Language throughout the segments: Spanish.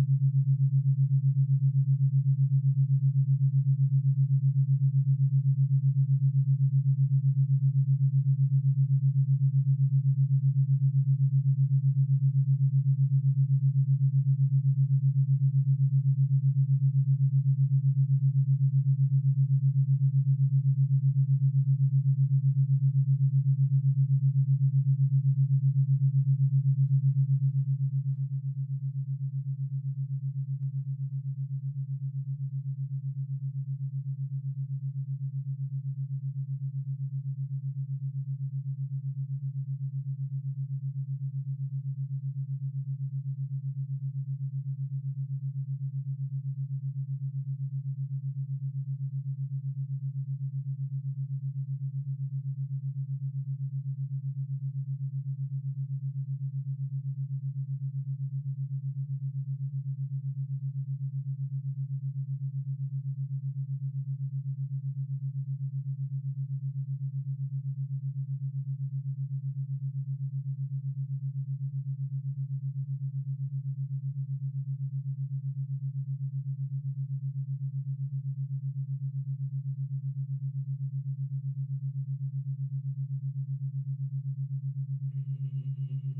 Thank you.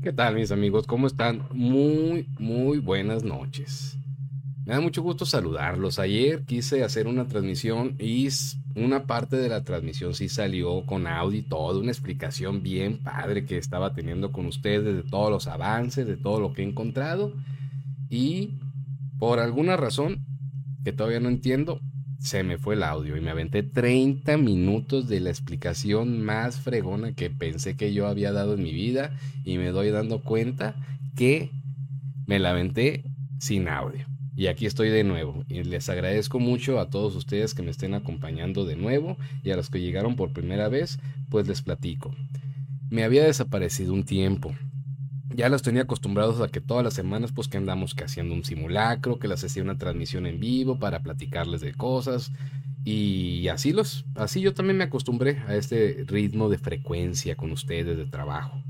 ¿Qué tal mis amigos? ¿Cómo están? Muy, muy buenas noches. Me da mucho gusto saludarlos. Ayer quise hacer una transmisión y una parte de la transmisión sí salió con audio y todo, una explicación bien padre que estaba teniendo con ustedes de todos los avances, de todo lo que he encontrado. Y por alguna razón que todavía no entiendo, se me fue el audio y me aventé 30 minutos de la explicación más fregona que pensé que yo había dado en mi vida y me doy dando cuenta que me la aventé sin audio. Y aquí estoy de nuevo y les agradezco mucho a todos ustedes que me estén acompañando de nuevo y a los que llegaron por primera vez, pues les platico. Me había desaparecido un tiempo, ya los tenía acostumbrados a que todas las semanas pues que andamos haciendo un simulacro, que les hacía una transmisión en vivo para platicarles de cosas y así los así yo también me acostumbré a este ritmo de frecuencia con ustedes de trabajo.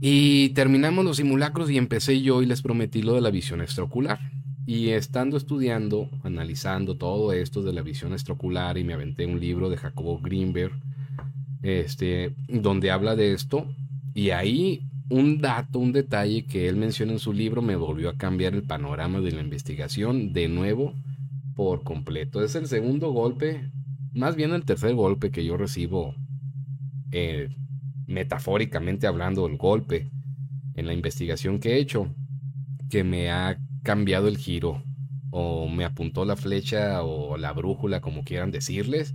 Y terminamos los simulacros y empecé yo y les prometí lo de la visión extraocular. Y estando estudiando, analizando todo esto de la visión extraocular y me aventé un libro de Jacobo Greenberg este donde habla de esto y ahí un dato, un detalle que él menciona en su libro me volvió a cambiar el panorama de la investigación de nuevo por completo. Es el segundo golpe, más bien el tercer golpe que yo recibo, eh, metafóricamente hablando, el golpe en la investigación que he hecho, que me ha cambiado el giro o me apuntó la flecha o la brújula, como quieran decirles.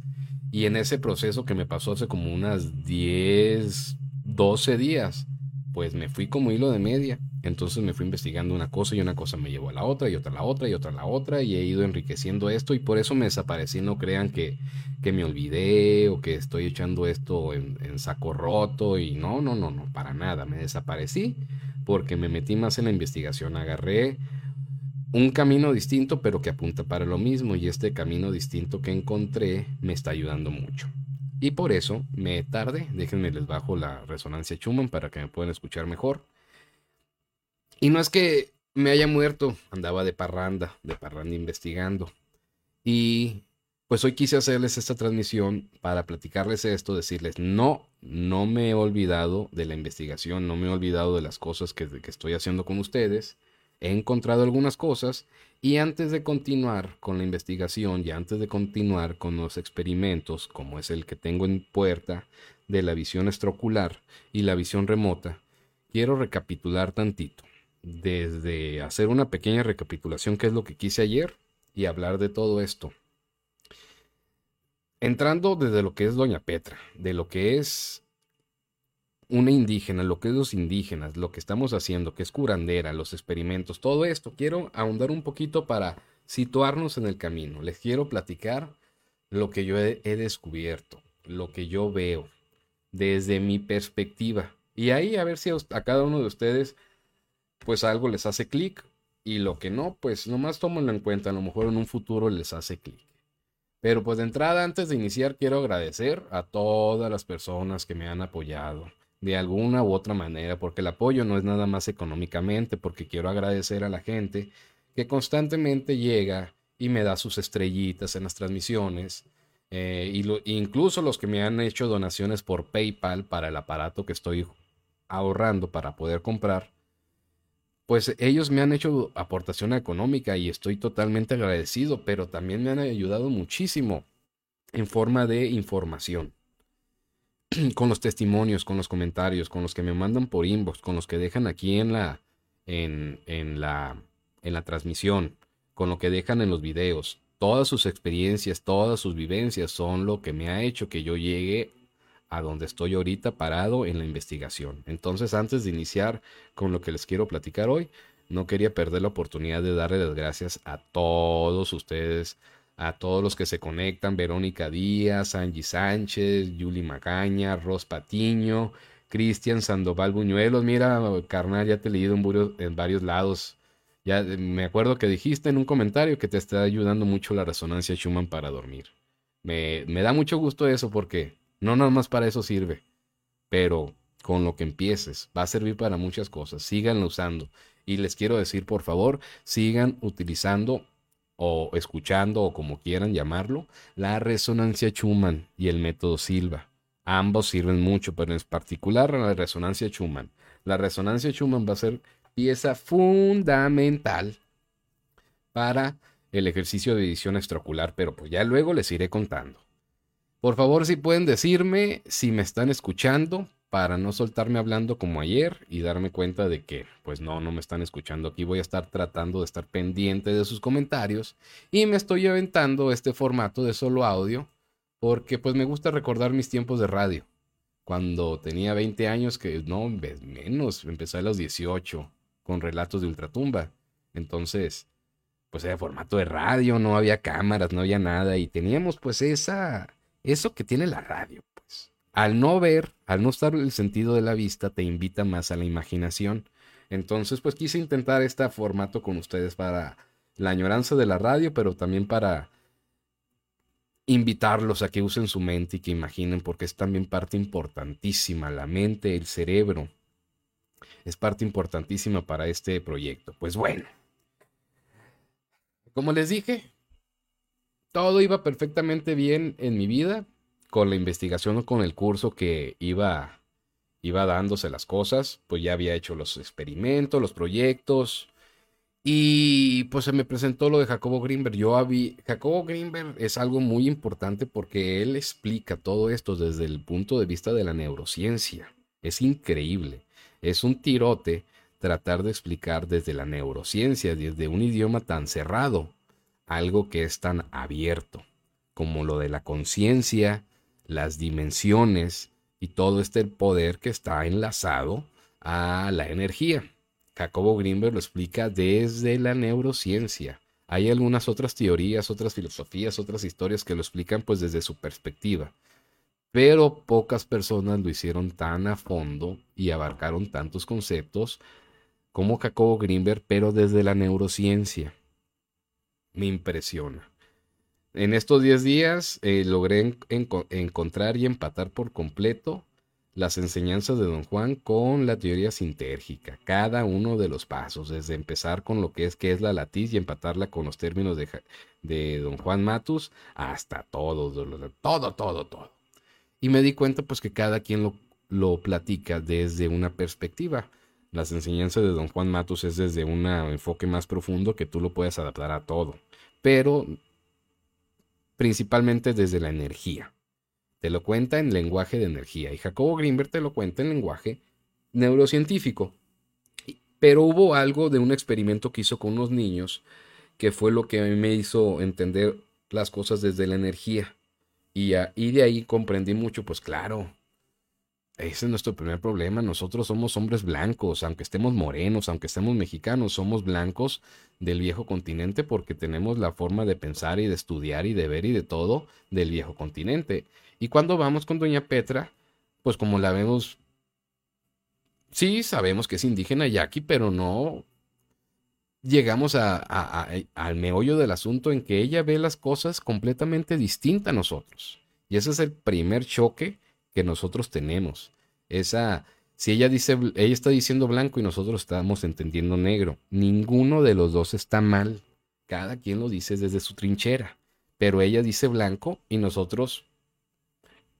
Y en ese proceso que me pasó hace como unas 10, 12 días, pues me fui como hilo de media. Entonces me fui investigando una cosa y una cosa me llevó a la otra y otra a la otra y otra a la otra y he ido enriqueciendo esto y por eso me desaparecí. No crean que, que me olvidé o que estoy echando esto en, en, saco roto y no, no, no, no, para nada. Me desaparecí porque me metí más en la investigación. Agarré un camino distinto pero que apunta para lo mismo y este camino distinto que encontré me está ayudando mucho. Y por eso me tardé. Déjenme les bajo la resonancia Schumann para que me puedan escuchar mejor. Y no es que me haya muerto, andaba de parranda, de parranda investigando. Y pues hoy quise hacerles esta transmisión para platicarles esto, decirles, no, no me he olvidado de la investigación, no me he olvidado de las cosas que, que estoy haciendo con ustedes he encontrado algunas cosas y antes de continuar con la investigación y antes de continuar con los experimentos, como es el que tengo en puerta de la visión extraocular y la visión remota, quiero recapitular tantito. Desde hacer una pequeña recapitulación, que es lo que quise ayer, y hablar de todo esto. Entrando desde lo que es Doña Petra, de lo que es una indígena, lo que es los indígenas, lo que estamos haciendo, que es curandera, los experimentos, todo esto. Quiero ahondar un poquito para situarnos en el camino. Les quiero platicar lo que yo he, descubierto, lo que yo veo desde mi perspectiva. Y ahí a ver si a, cada uno de ustedes pues algo les hace clic y lo que no, pues nomás tómenlo en cuenta, a lo mejor en un futuro les hace clic. Pero pues de entrada, antes de iniciar, quiero agradecer a todas las personas que me han apoyado, de alguna u otra manera, porque el apoyo no es nada más económicamente, porque quiero agradecer a la gente que constantemente llega y me da sus estrellitas en las transmisiones, eh, y incluso los que me han hecho donaciones por PayPal para el aparato que estoy ahorrando para poder comprar, pues ellos me han hecho aportación económica y estoy totalmente agradecido, pero también me han ayudado muchísimo en forma de información con los testimonios, con los comentarios, con los que me mandan por inbox, con los que dejan aquí en la, en, en la, en la transmisión, con lo que dejan en los videos. Todas sus experiencias, todas sus vivencias son lo que me ha hecho que yo llegue a donde estoy ahorita parado en la investigación. Entonces, antes de iniciar con lo que les quiero platicar hoy, no quería perder la oportunidad de darle las gracias a todos ustedes, a todos los que se conectan, Verónica Díaz, Angie Sánchez, Yuli Macaña, Ros Patiño, Cristian Sandoval Buñuelos. Mira, carnal, ya te he leído en, varios lados. Ya eh, me acuerdo que dijiste en un comentario que te está ayudando mucho la resonancia Schumann para dormir. Me, me da mucho gusto eso porque no nada más para eso sirve, pero con lo que empieces va a servir para muchas cosas. Síganlo usando. Y les quiero decir, por favor, sigan utilizando o escuchando o como quieran llamarlo, la resonancia Schumann y el método Silva. Ambos sirven mucho, pero en particular la resonancia Schumann. La resonancia Schumann va a ser pieza fundamental para el ejercicio de edición extraocular, pero pues ya luego les iré contando. Por favor, si pueden decirme si me están escuchando, para no soltarme hablando como ayer y darme cuenta de que, pues no, no me están escuchando. Aquí voy a estar tratando de estar pendiente de sus comentarios y me estoy aventando este formato de solo audio porque pues me gusta recordar mis tiempos de radio. Cuando tenía 20 años, que no, menos, empecé a los 18 con relatos de ultratumba. Entonces, pues era formato de radio, no había cámaras, no había nada y teníamos pues esa, eso que tiene la radio al no ver, al no estar el sentido de la vista, te invita más a la imaginación. Entonces, pues quise intentar este formato con ustedes para la añoranza de la radio, pero también para invitarlos a que usen su mente y que imaginen, porque es también parte importantísima, la mente, el cerebro. Es parte importantísima para este proyecto. Pues bueno, como les dije, todo iba perfectamente bien en mi vida, con la investigación o con el curso que iba, iba dándose las cosas, pues ya había hecho los experimentos, los proyectos. Y pues se me presentó lo de Jacobo Greenberg. Yo había, Jacobo Greenberg es algo muy importante porque él explica todo esto desde el punto de vista de la neurociencia. Es increíble. Es un tirote tratar de explicar desde la neurociencia, desde un idioma tan cerrado, algo que es tan abierto, como lo de la conciencia, las dimensiones y todo este poder que está enlazado a la energía. Jacobo Greenberg lo explica desde la neurociencia. Hay algunas otras teorías, otras filosofías, otras historias que lo explican pues desde su perspectiva. Pero pocas personas lo hicieron tan a fondo y abarcaron tantos conceptos como Jacobo Greenberg, pero desde la neurociencia. Me impresiona. En estos 10 días eh, logré encontrar y empatar por completo las enseñanzas de Don Juan con la teoría sintérgica, cada uno de los pasos, desde empezar con lo que es que es la latiz y empatarla con los términos de, de Don Juan Matus hasta todo, todo, todo, todo. Y me di cuenta pues que cada quien lo, lo platica desde una perspectiva. Las enseñanzas de Don Juan Matus es desde un enfoque más profundo que tú lo puedes adaptar a todo. Pero principalmente desde la energía. Te lo cuenta en lenguaje de energía y Jacobo Greenberg te lo cuenta en lenguaje neurocientífico. Pero hubo algo de un experimento que hizo con unos niños que fue lo que a mí me hizo entender las cosas desde la energía. Y, y de ahí comprendí mucho, pues claro, ese es nuestro primer problema. Nosotros somos hombres blancos, aunque estemos morenos, aunque estemos mexicanos, somos blancos del viejo continente porque tenemos la forma de pensar y de estudiar y de ver y de todo del viejo continente. Y cuando vamos con doña Petra, pues como la vemos, sí sabemos que es indígena yaqui, pero no llegamos a, al meollo del asunto en que ella ve las cosas completamente distintas a nosotros. Y ese es el primer choque que nosotros tenemos. Esa, si ella dice, ella está diciendo blanco y nosotros estamos entendiendo negro. Ninguno de los dos está mal. Cada quien lo dice desde su trinchera. Pero ella dice blanco y nosotros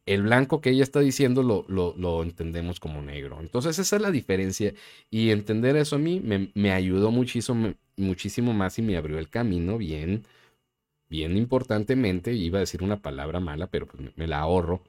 el blanco que ella está diciendo lo, lo, entendemos como negro. Entonces esa es la diferencia y entender eso a mí me, ayudó muchísimo, muchísimo más y me abrió el camino bien, bien importantemente. Iba a decir una palabra mala, pero pues me, la ahorro.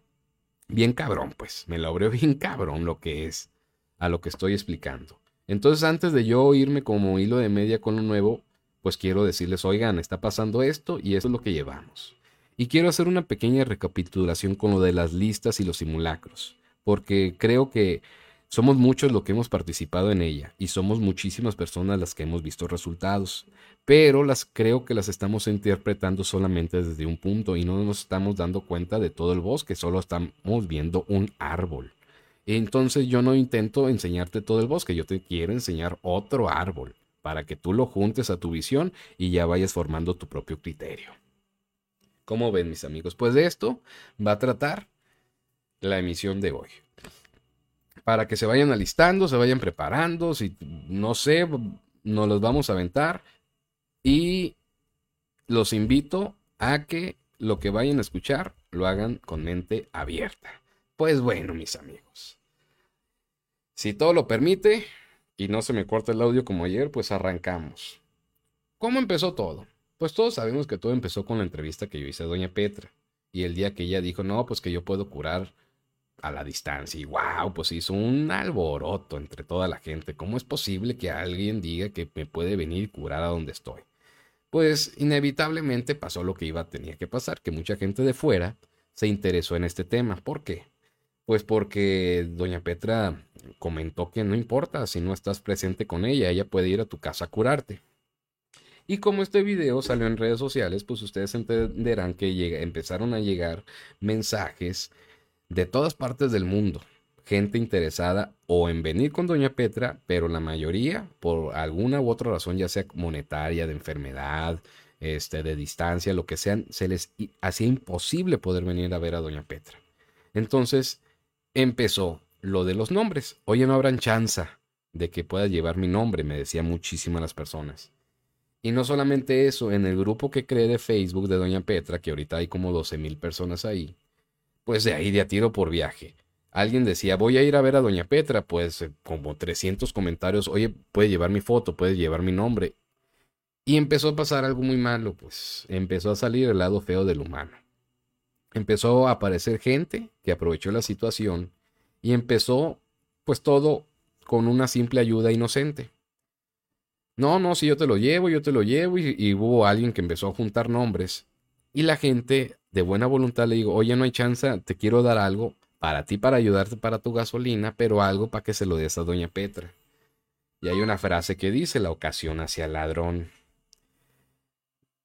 Bien cabrón, pues, me lo abrió bien cabrón lo que es a lo que estoy explicando. Entonces antes de yo irme como hilo de media con lo nuevo, pues quiero decirles, oigan, está pasando esto y eso es lo que llevamos. Y quiero hacer una pequeña recapitulación con lo de las listas y los simulacros, porque creo que somos muchos los que hemos participado en ella y somos muchísimas personas las que hemos visto resultados, pero las creo que las estamos interpretando solamente desde un punto y no nos estamos dando cuenta de todo el bosque, solo estamos viendo un árbol. Entonces yo no intento enseñarte todo el bosque, yo te quiero enseñar otro árbol para que tú lo juntes a tu visión y ya vayas formando tu propio criterio. ¿Cómo ven mis amigos? Pues de esto va a tratar la emisión de hoy. Para que se vayan alistando, se vayan preparando, si no sé, nos los vamos a aventar. Y los invito a que lo que vayan a escuchar lo hagan con mente abierta. Pues bueno, mis amigos. Si todo lo permite y no se me corta el audio como ayer, pues arrancamos. ¿Cómo empezó todo? Pues todos sabemos que todo empezó con la entrevista que yo hice a Doña Petra. Y el día que ella dijo, no, pues que yo puedo curar a la distancia. Y wow, pues hizo un alboroto entre toda la gente. ¿Cómo es posible que alguien diga que me puede venir curar a donde estoy? Pues inevitablemente pasó lo que iba a tener que pasar, que mucha gente de fuera se interesó en este tema. ¿Por qué? Pues porque Doña Petra comentó que no importa si no estás presente con ella, ella puede ir a tu casa a curarte. Y como este video salió en redes sociales, pues ustedes entenderán que empezaron a llegar mensajes de todas partes del mundo. Gente interesada o en venir con Doña Petra, pero la mayoría, por alguna u otra razón, ya sea monetaria, de enfermedad, este, de distancia, lo que sean, se les hacía imposible poder venir a ver a Doña Petra. Entonces empezó lo de los nombres. Oye, no habrán chanza de que pueda llevar mi nombre, me decían muchísimas las personas. Y no solamente eso, en el grupo que creé de Facebook de Doña Petra, que ahorita hay como 12 mil personas ahí, pues de ahí de a tiro por viaje. Alguien decía, voy a ir a ver a Doña Petra, pues eh, como 300 comentarios, oye, puede llevar mi foto, puede llevar mi nombre. Y empezó a pasar algo muy malo, pues empezó a salir el lado feo del humano. Empezó a aparecer gente que aprovechó la situación y empezó pues todo con una simple ayuda inocente. No, no, si yo te lo llevo, yo te lo llevo. Y, hubo alguien que empezó a juntar nombres. Y la gente de buena voluntad le digo, oye, no hay chance, te quiero dar algo para ti, para ayudarte para tu gasolina, pero algo para que se lo des a doña Petra. Y hay una frase que dice, la ocasión hacia el ladrón.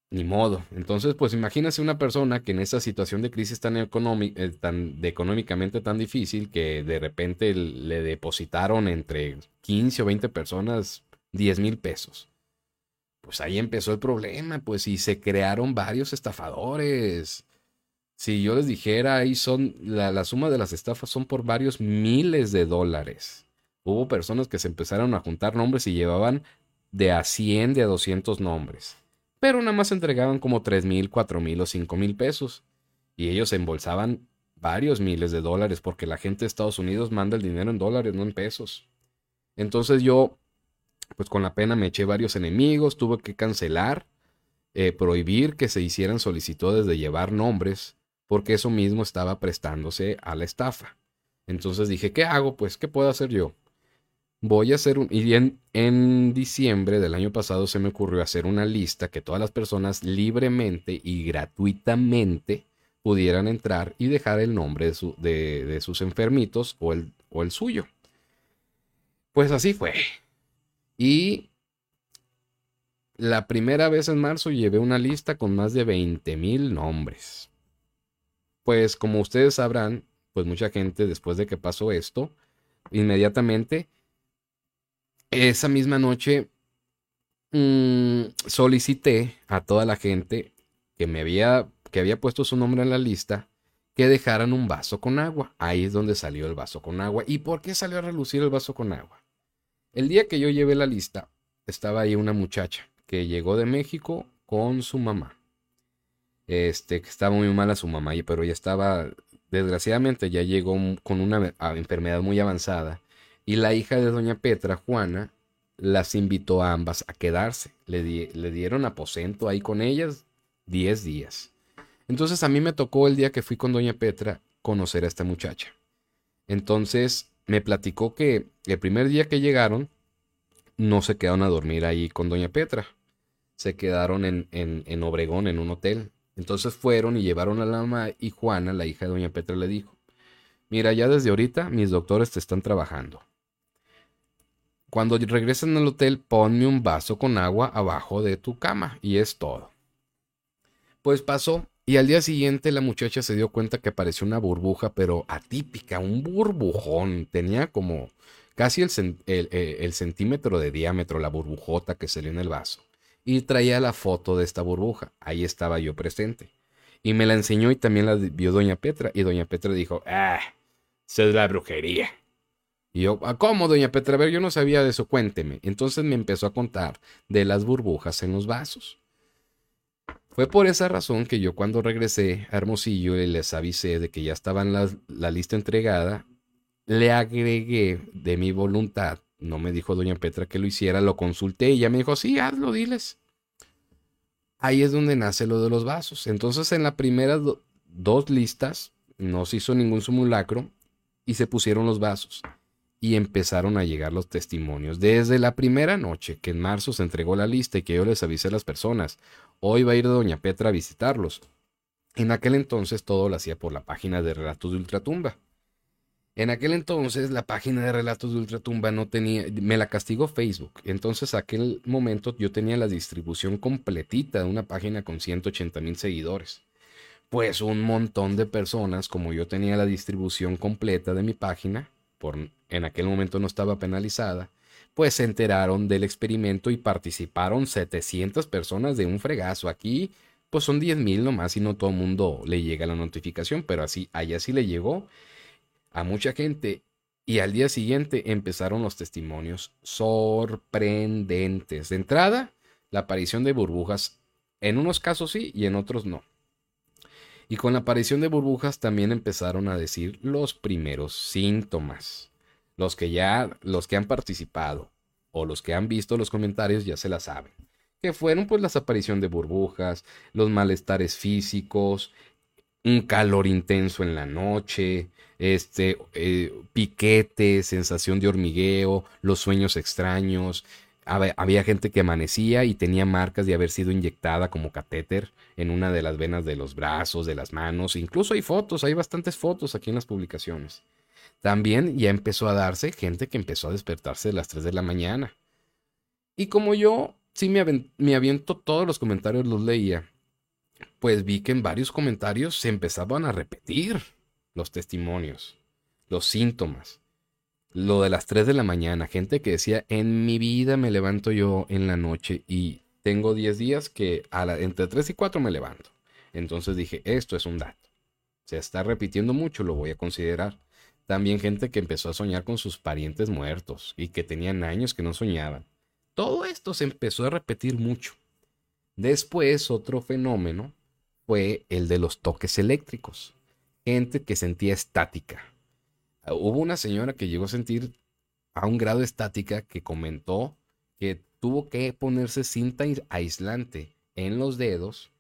Ni modo. Entonces, pues imagínese una persona que en esa situación de crisis tan, eh, tan económicamente tan difícil que de repente le depositaron entre 15 o 20 personas 10 mil pesos. Pues ahí empezó el problema, pues, y se crearon varios estafadores. Si yo les dijera, ahí son, la, suma de las estafas son por varios miles de dólares. Hubo personas que se empezaron a juntar nombres y llevaban de a 100, de a 200 nombres. Pero nada más entregaban como 3 mil, 4 mil o 5 mil pesos. Y ellos embolsaban varios miles de dólares porque la gente de Estados Unidos manda el dinero en dólares, no en pesos. Entonces yo pues con la pena me eché varios enemigos, tuve que cancelar, eh, prohibir que se hicieran solicitudes de llevar nombres, porque eso mismo estaba prestándose a la estafa. Entonces dije, ¿qué hago? Pues, ¿qué puedo hacer yo? Voy a hacer un... Y en, en diciembre del año pasado se me ocurrió hacer una lista que todas las personas libremente y gratuitamente pudieran entrar y dejar el nombre de, de, sus enfermitos o el, o el suyo. Pues así fue. Y la primera vez en marzo llevé una lista con más de 20 mil nombres. Pues como ustedes sabrán, pues mucha gente después de que pasó esto, inmediatamente, esa misma noche mm, solicité a toda la gente que me había, que había puesto su nombre en la lista que dejaran un vaso con agua. Ahí es donde salió el vaso con agua. ¿Y por qué salió a relucir el vaso con agua? El día que yo llevé la lista, estaba ahí una muchacha que llegó de México con su mamá. Este, que estaba muy mala su mamá, pero ya estaba, desgraciadamente, ya llegó con una enfermedad muy avanzada. Y la hija de doña Petra, Juana, las invitó a ambas a quedarse. Le, le dieron aposento ahí con ellas 10 días. Entonces a mí me tocó el día que fui con doña Petra conocer a esta muchacha. Entonces me platicó que el primer día que llegaron no se quedaron a dormir ahí con doña Petra. Se quedaron en, en, en Obregón, en un hotel. Entonces fueron y llevaron a la mamá y Juana, la hija de doña Petra, le dijo, mira, ya desde ahorita mis doctores te están trabajando. Cuando regresen al hotel, ponme un vaso con agua abajo de tu cama y es todo. Pues pasó y al día siguiente la muchacha se dio cuenta que parecía una burbuja, pero atípica, un burbujón. Tenía como casi el, centímetro de diámetro la burbujota que salió en el vaso. Y traía la foto de esta burbuja. Ahí estaba yo presente. Y me la enseñó y también la vio doña Petra. Y doña Petra dijo, ah, esa es la brujería. Y yo, ah, ¿cómo, doña Petra? A ver, yo no sabía de eso, cuénteme. Entonces me empezó a contar de las burbujas en los vasos. Fue por esa razón que yo cuando regresé a Hermosillo y les avisé de que ya estaba la, la lista entregada, le agregué de mi voluntad, no me dijo doña Petra que lo hiciera, lo consulté y ella me dijo, sí, hazlo, diles. Ahí es donde nace lo de los vasos. Entonces en las primeras dos listas no se hizo ningún simulacro y se pusieron los vasos y empezaron a llegar los testimonios. Desde la primera noche que en marzo se entregó la lista y que yo les avisé a las personas, hoy va a ir doña Petra a visitarlos. En aquel entonces todo lo hacía por la página de Relatos de Ultratumba. En aquel entonces la página de Relatos de Ultratumba no tenía, me la castigó Facebook. Entonces aquel momento yo tenía la distribución completita de una página con 180 mil seguidores. Pues un montón de personas, como yo tenía la distribución completa de mi página, por, en aquel momento no estaba penalizada, pues se enteraron del experimento y participaron 700 personas de un fregazo. Aquí, pues son 10 mil nomás y no todo el mundo le llega la notificación, pero así, allá sí le llegó a mucha gente. Y al día siguiente empezaron los testimonios sorprendentes. De entrada, la aparición de burbujas, en unos casos sí y en otros no. Y con la aparición de burbujas también empezaron a decir los primeros síntomas. Los que ya, los que han participado o los que han visto los comentarios ya se la saben. Que fueron pues la aparición de burbujas, los malestares físicos, un calor intenso en la noche, este eh, piquete, sensación de hormigueo, los sueños extraños, había gente que amanecía y tenía marcas de haber sido inyectada como catéter en una de las venas de los brazos, de las manos. Incluso hay fotos, hay bastantes fotos aquí en las publicaciones. También ya empezó a darse gente que empezó a despertarse a las 3 de la mañana. Y como yo sí me, me aviento todos los comentarios, los leía, pues vi que en varios comentarios se empezaban a repetir los testimonios, los síntomas lo de las 3 de la mañana, gente que decía, en mi vida me levanto yo en la noche y tengo 10 días que entre 3 y 4 me levanto. Entonces dije, esto es un dato. Se está repitiendo mucho, lo voy a considerar. También gente que empezó a soñar con sus parientes muertos y que tenían años que no soñaban. Todo esto se empezó a repetir mucho. Después, otro fenómeno fue el de los toques eléctricos. Gente que sentía estática, Hubo una señora que llegó a sentir a un grado estática que comentó que tuvo que ponerse cinta aislante en los dedos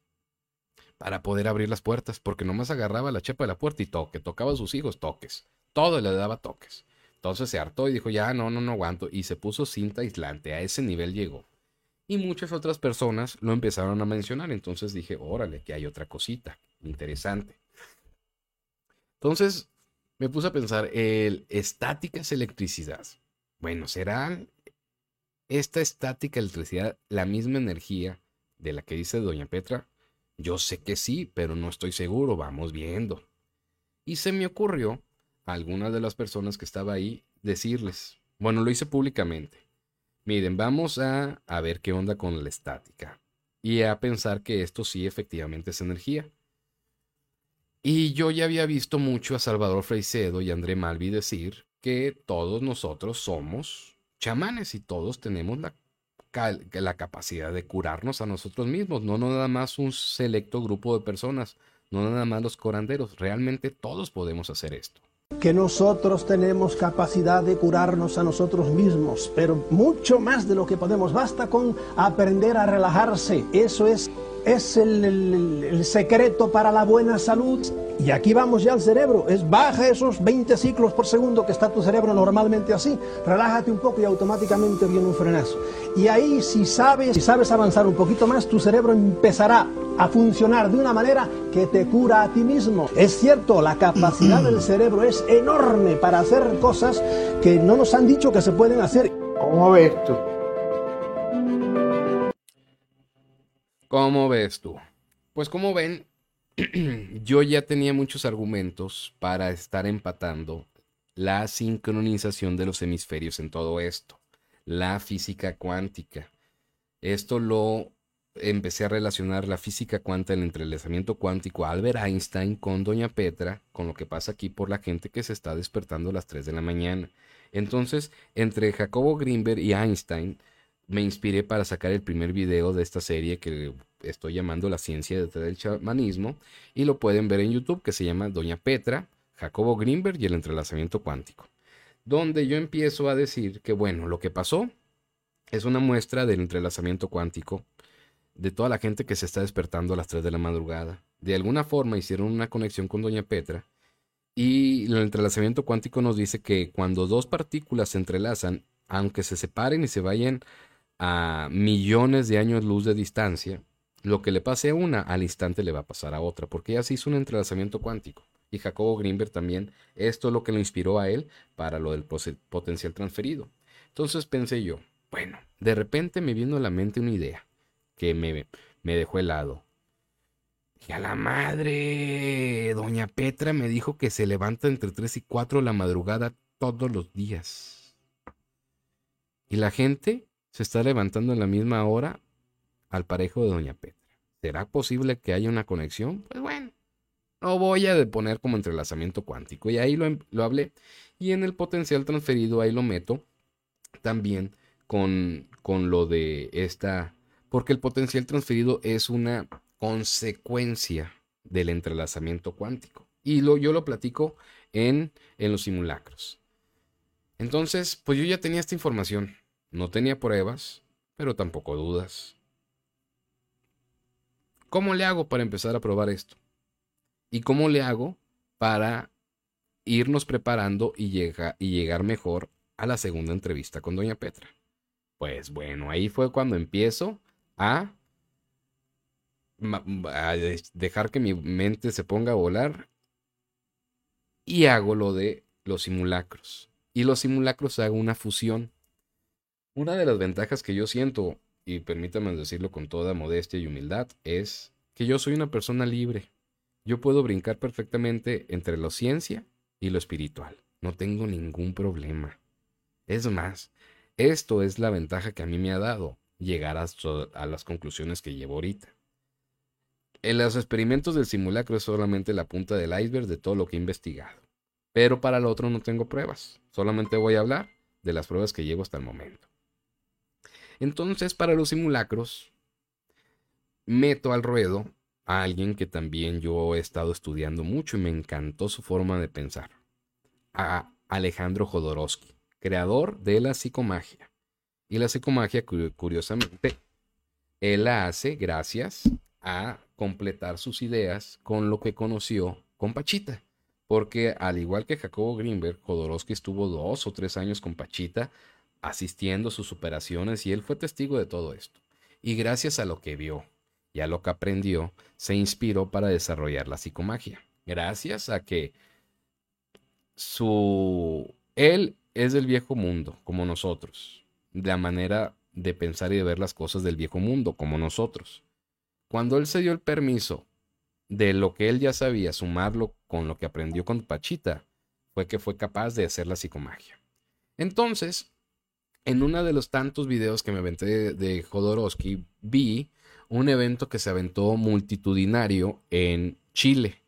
para poder abrir las puertas, porque nomás agarraba la chepa de la puerta y toque, tocaba a sus hijos, toques, todo le daba toques. Entonces se hartó y dijo, ya no, no, no aguanto, y se puso cinta aislante, a ese nivel llegó. Y muchas otras personas lo empezaron a mencionar, entonces dije, órale, que hay otra cosita interesante. Entonces, me puse a pensar, el estática es electricidad. Bueno, ¿será esta estática electricidad la misma energía de la que dice doña Petra? Yo sé que sí, pero no estoy seguro, vamos viendo. Y se me ocurrió a algunas de las personas que estaba ahí decirles, bueno, lo hice públicamente. Miren, vamos a, a ver qué onda con la estática y a pensar que esto sí efectivamente es energía. Y yo ya había visto mucho a Salvador Freicedo y André Malvi decir que todos nosotros somos chamanes y todos tenemos la, la capacidad de curarnos a nosotros mismos, no nada más un selecto grupo de personas, no nada más los coranderos, realmente todos podemos hacer esto que nosotros tenemos capacidad de curarnos a nosotros mismos, pero mucho más de lo que podemos. Basta con aprender a relajarse. Eso es, es el, secreto para la buena salud. Y aquí vamos ya al cerebro. Es baja esos 20 ciclos por segundo que está tu cerebro normalmente así. Relájate un poco y automáticamente viene un frenazo. Y ahí si sabes, si sabes avanzar un poquito más, tu cerebro empezará a funcionar de una manera que te cura a ti mismo. Es cierto, la capacidad del cerebro es enorme para hacer cosas que no nos han dicho que se pueden hacer. ¿Cómo ves tú? ¿Cómo ves tú? Pues como ven, yo ya tenía muchos argumentos para estar empatando la sincronización de los hemisferios en todo esto, la física cuántica. Esto lo empecé a relacionar la física cuántica, el entrelazamiento cuántico, Albert Einstein con Doña Petra, con lo que pasa aquí por la gente que se está despertando a las 3 de la mañana. Entonces, entre Jacobo Greenberg y Einstein, me inspiré para sacar el primer video de esta serie que estoy llamando La ciencia detrás del chamanismo, y lo pueden ver en YouTube, que se llama Doña Petra, Jacobo Greenberg y el entrelazamiento cuántico, donde yo empiezo a decir que, bueno, lo que pasó es una muestra del entrelazamiento cuántico de toda la gente que se está despertando a las 3 de la madrugada. De alguna forma hicieron una conexión con Doña Petra y el entrelazamiento cuántico nos dice que cuando dos partículas se entrelazan, aunque se separen y se vayan a millones de años luz de distancia, lo que le pase a una al instante le va a pasar a otra, porque ya se hizo un entrelazamiento cuántico. Y Jacobo Greenberg también, esto es lo que lo inspiró a él para lo del potencial transferido. Entonces pensé yo, bueno, de repente me vino a la mente una idea que me, me dejó helado. Y a la madre, doña Petra me dijo que se levanta entre 3 y 4 de la madrugada todos los días. Y la gente se está levantando en la misma hora al parejo de doña Petra. ¿Será posible que haya una conexión? Pues bueno, lo voy a poner como entrelazamiento cuántico. Y ahí lo, em, lo hablé. Y en el potencial transferido ahí lo meto también con, con lo de esta porque el potencial transferido es una consecuencia del entrelazamiento cuántico. Y lo, yo lo platico en, en los simulacros. Entonces, pues yo ya tenía esta información. No tenía pruebas, pero tampoco dudas. ¿Cómo le hago para empezar a probar esto? ¿Y cómo le hago para irnos preparando y, llega, y llegar mejor a la segunda entrevista con Doña Petra? Pues bueno, ahí fue cuando empiezo a, dejar que mi mente se ponga a volar y hago lo de los simulacros. Y los simulacros hago una fusión. Una de las ventajas que yo siento, y permítame decirlo con toda modestia y humildad, es que yo soy una persona libre. Yo puedo brincar perfectamente entre lo ciencia y lo espiritual. No tengo ningún problema. Es más, esto es la ventaja que a mí me ha dado llegar a, las conclusiones que llevo ahorita. En los experimentos del simulacro es solamente la punta del iceberg de todo lo que he investigado. Pero para el otro no tengo pruebas. Solamente voy a hablar de las pruebas que llevo hasta el momento. Entonces, para los simulacros, meto al ruedo a alguien que también yo he estado estudiando mucho y me encantó su forma de pensar. A Alejandro Jodorowsky, creador de la psicomagia. Y la psicomagia, curiosamente, él la hace gracias a completar sus ideas con lo que conoció con Pachita. Porque al igual que Jacobo Greenberg, Jodorowsky estuvo dos o tres años con Pachita asistiendo a sus operaciones y él fue testigo de todo esto. Y gracias a lo que vio y a lo que aprendió, se inspiró para desarrollar la psicomagia. Gracias a que su... Él es del viejo mundo, como nosotros la manera de pensar y de ver las cosas del viejo mundo, como nosotros. Cuando él se dio el permiso de lo que él ya sabía, sumarlo con lo que aprendió con Pachita, fue que fue capaz de hacer la psicomagia. Entonces, en uno de los tantos videos que me aventé de, Jodorowsky, vi un evento que se aventó multitudinario en Chile.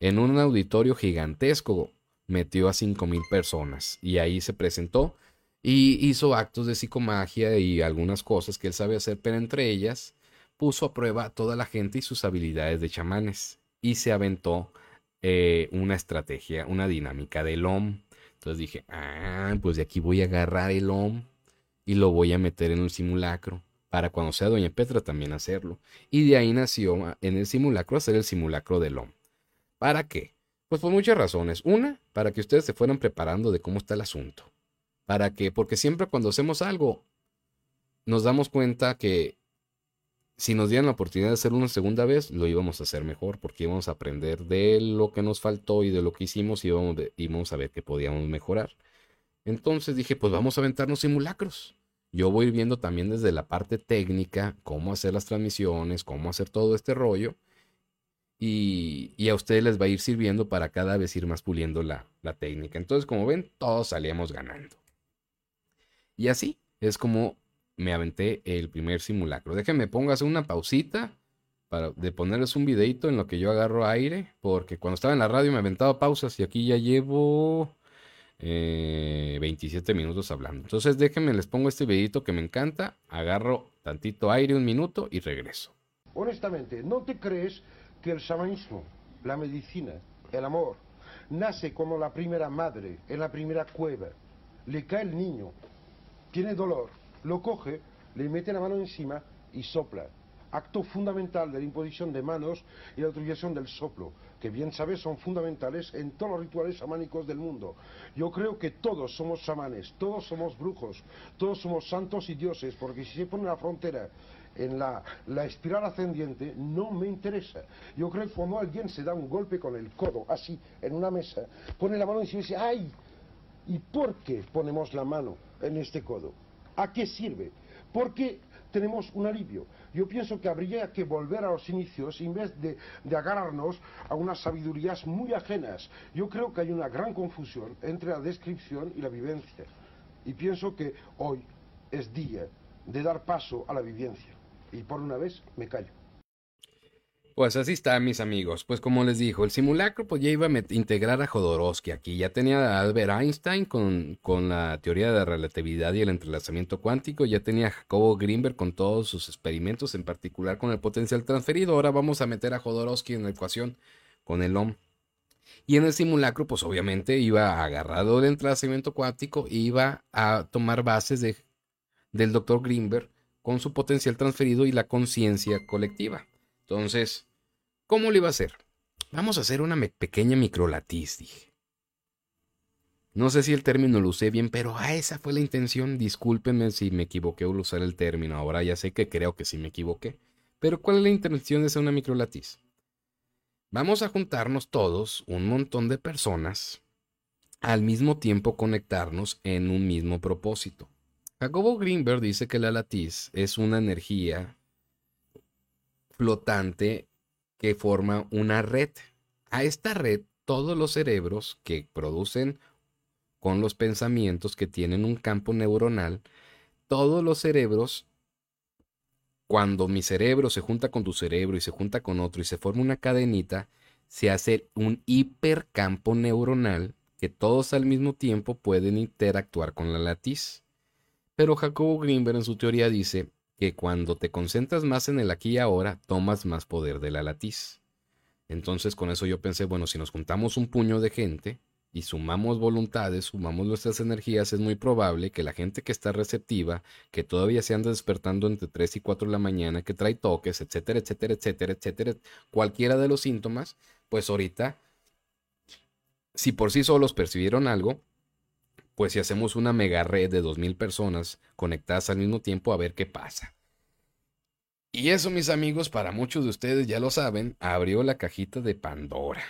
en un auditorio gigantesco metió a 5.000 personas y ahí se presentó y hizo actos de psicomagia y algunas cosas que él sabe hacer, pero entre ellas puso a prueba a toda la gente y sus habilidades de chamanes y se aventó eh, una estrategia, una dinámica del OM. Entonces dije, ah, pues de aquí voy a agarrar el OM y lo voy a meter en un simulacro para cuando sea Doña Petra también hacerlo. Y de ahí nació ah, en el simulacro hacer el simulacro del OM. ¿Para qué? Pues por muchas razones. Una, para que ustedes se fueran preparando de cómo está el asunto. ¿Para qué? Porque siempre cuando hacemos algo, nos damos cuenta que si nos dieran la oportunidad de hacerlo una segunda vez, lo íbamos a hacer mejor, porque íbamos a aprender de lo que nos faltó y de lo que hicimos y íbamos, íbamos a ver que podíamos mejorar. Entonces dije, pues vamos a aventarnos simulacros. Yo voy viendo también desde la parte técnica cómo hacer las transmisiones, cómo hacer todo este rollo. Y, a ustedes les va a ir sirviendo para cada vez ir más puliendo la, la técnica. Entonces, como ven, todos salíamos ganando. Y así es como me aventé el primer simulacro. Déjenme pongas una pausita para de ponerles un videito en lo que yo agarro aire, porque cuando estaba en la radio me aventaba pausas y aquí ya llevo 27 eh, minutos hablando. Entonces déjenme, les pongo este videito que me encanta, agarro tantito aire, un minuto y regreso. Honestamente, ¿no te crees que el shamanismo, la medicina, el amor, nace como la primera madre en la primera cueva? Le cae el niño, tiene dolor, lo coge, le mete la mano encima y sopla acto fundamental de la imposición de manos y la utilización del soplo, que bien sabes son fundamentales en todos los rituales chamánicos del mundo. Yo creo que todos somos chamanes, todos somos brujos, todos somos santos y dioses, porque si se pone la frontera en la, la, espiral ascendiente no me interesa. Yo creo que cuando alguien se da un golpe con el codo, así, en una mesa, pone la mano y dice, ¡ay! ¿Y por qué ponemos la mano en este codo? ¿A qué sirve? Porque tenemos un alivio. Yo pienso que habría que volver a los inicios en vez de, agarrarnos a unas sabidurías muy ajenas. Yo creo que hay una gran confusión entre la descripción y la vivencia. Y pienso que hoy es día de dar paso a la vivencia. Y por una vez me callo. Pues así está, mis amigos. Pues como les dijo, el simulacro pues ya iba a integrar a Jodorowsky aquí. Ya tenía a Albert Einstein con, con, la teoría de la relatividad y el entrelazamiento cuántico. Ya tenía a Jacobo Greenberg con todos sus experimentos, en particular con el potencial transferido. Ahora vamos a meter a Jodorowsky en la ecuación con el OM. Y en el simulacro, pues obviamente iba agarrado el entrelazamiento cuántico iba a tomar bases de, del doctor Greenberg con su potencial transferido y la conciencia colectiva. Entonces, ¿cómo lo iba a hacer? Vamos a hacer una pequeña microlatiz, dije. No sé si el término lo usé bien, pero a esa fue la intención. Discúlpenme si me equivoqué al usar el término. Ahora ya sé que creo que sí me equivoqué. Pero ¿cuál es la intención de hacer una microlatiz? Vamos a juntarnos todos, un montón de personas, al mismo tiempo conectarnos en un mismo propósito. Jacobo Greenberg dice que la latiz es una energía flotante que forma una red. A esta red, todos los cerebros que producen con los pensamientos que tienen un campo neuronal, todos los cerebros, cuando mi cerebro se junta con tu cerebro y se junta con otro y se forma una cadenita, se hace un hipercampo neuronal que todos al mismo tiempo pueden interactuar con la latiz. Pero Jacobo Greenberg en su teoría dice que cuando te concentras más en el aquí y ahora, tomas más poder de la latiz. Entonces con eso yo pensé, bueno, si nos juntamos un puño de gente y sumamos voluntades, sumamos nuestras energías, es muy probable que la gente que está receptiva, que todavía se anda despertando entre 3 y 4 de la mañana, que trae toques, etcétera, etcétera, etcétera, etcétera, cualquiera de los síntomas, pues ahorita, si por sí solos percibieron algo, pues si hacemos una mega red de 2.000 personas conectadas al mismo tiempo a ver qué pasa. Y eso, mis amigos, para muchos de ustedes ya lo saben, abrió la cajita de Pandora.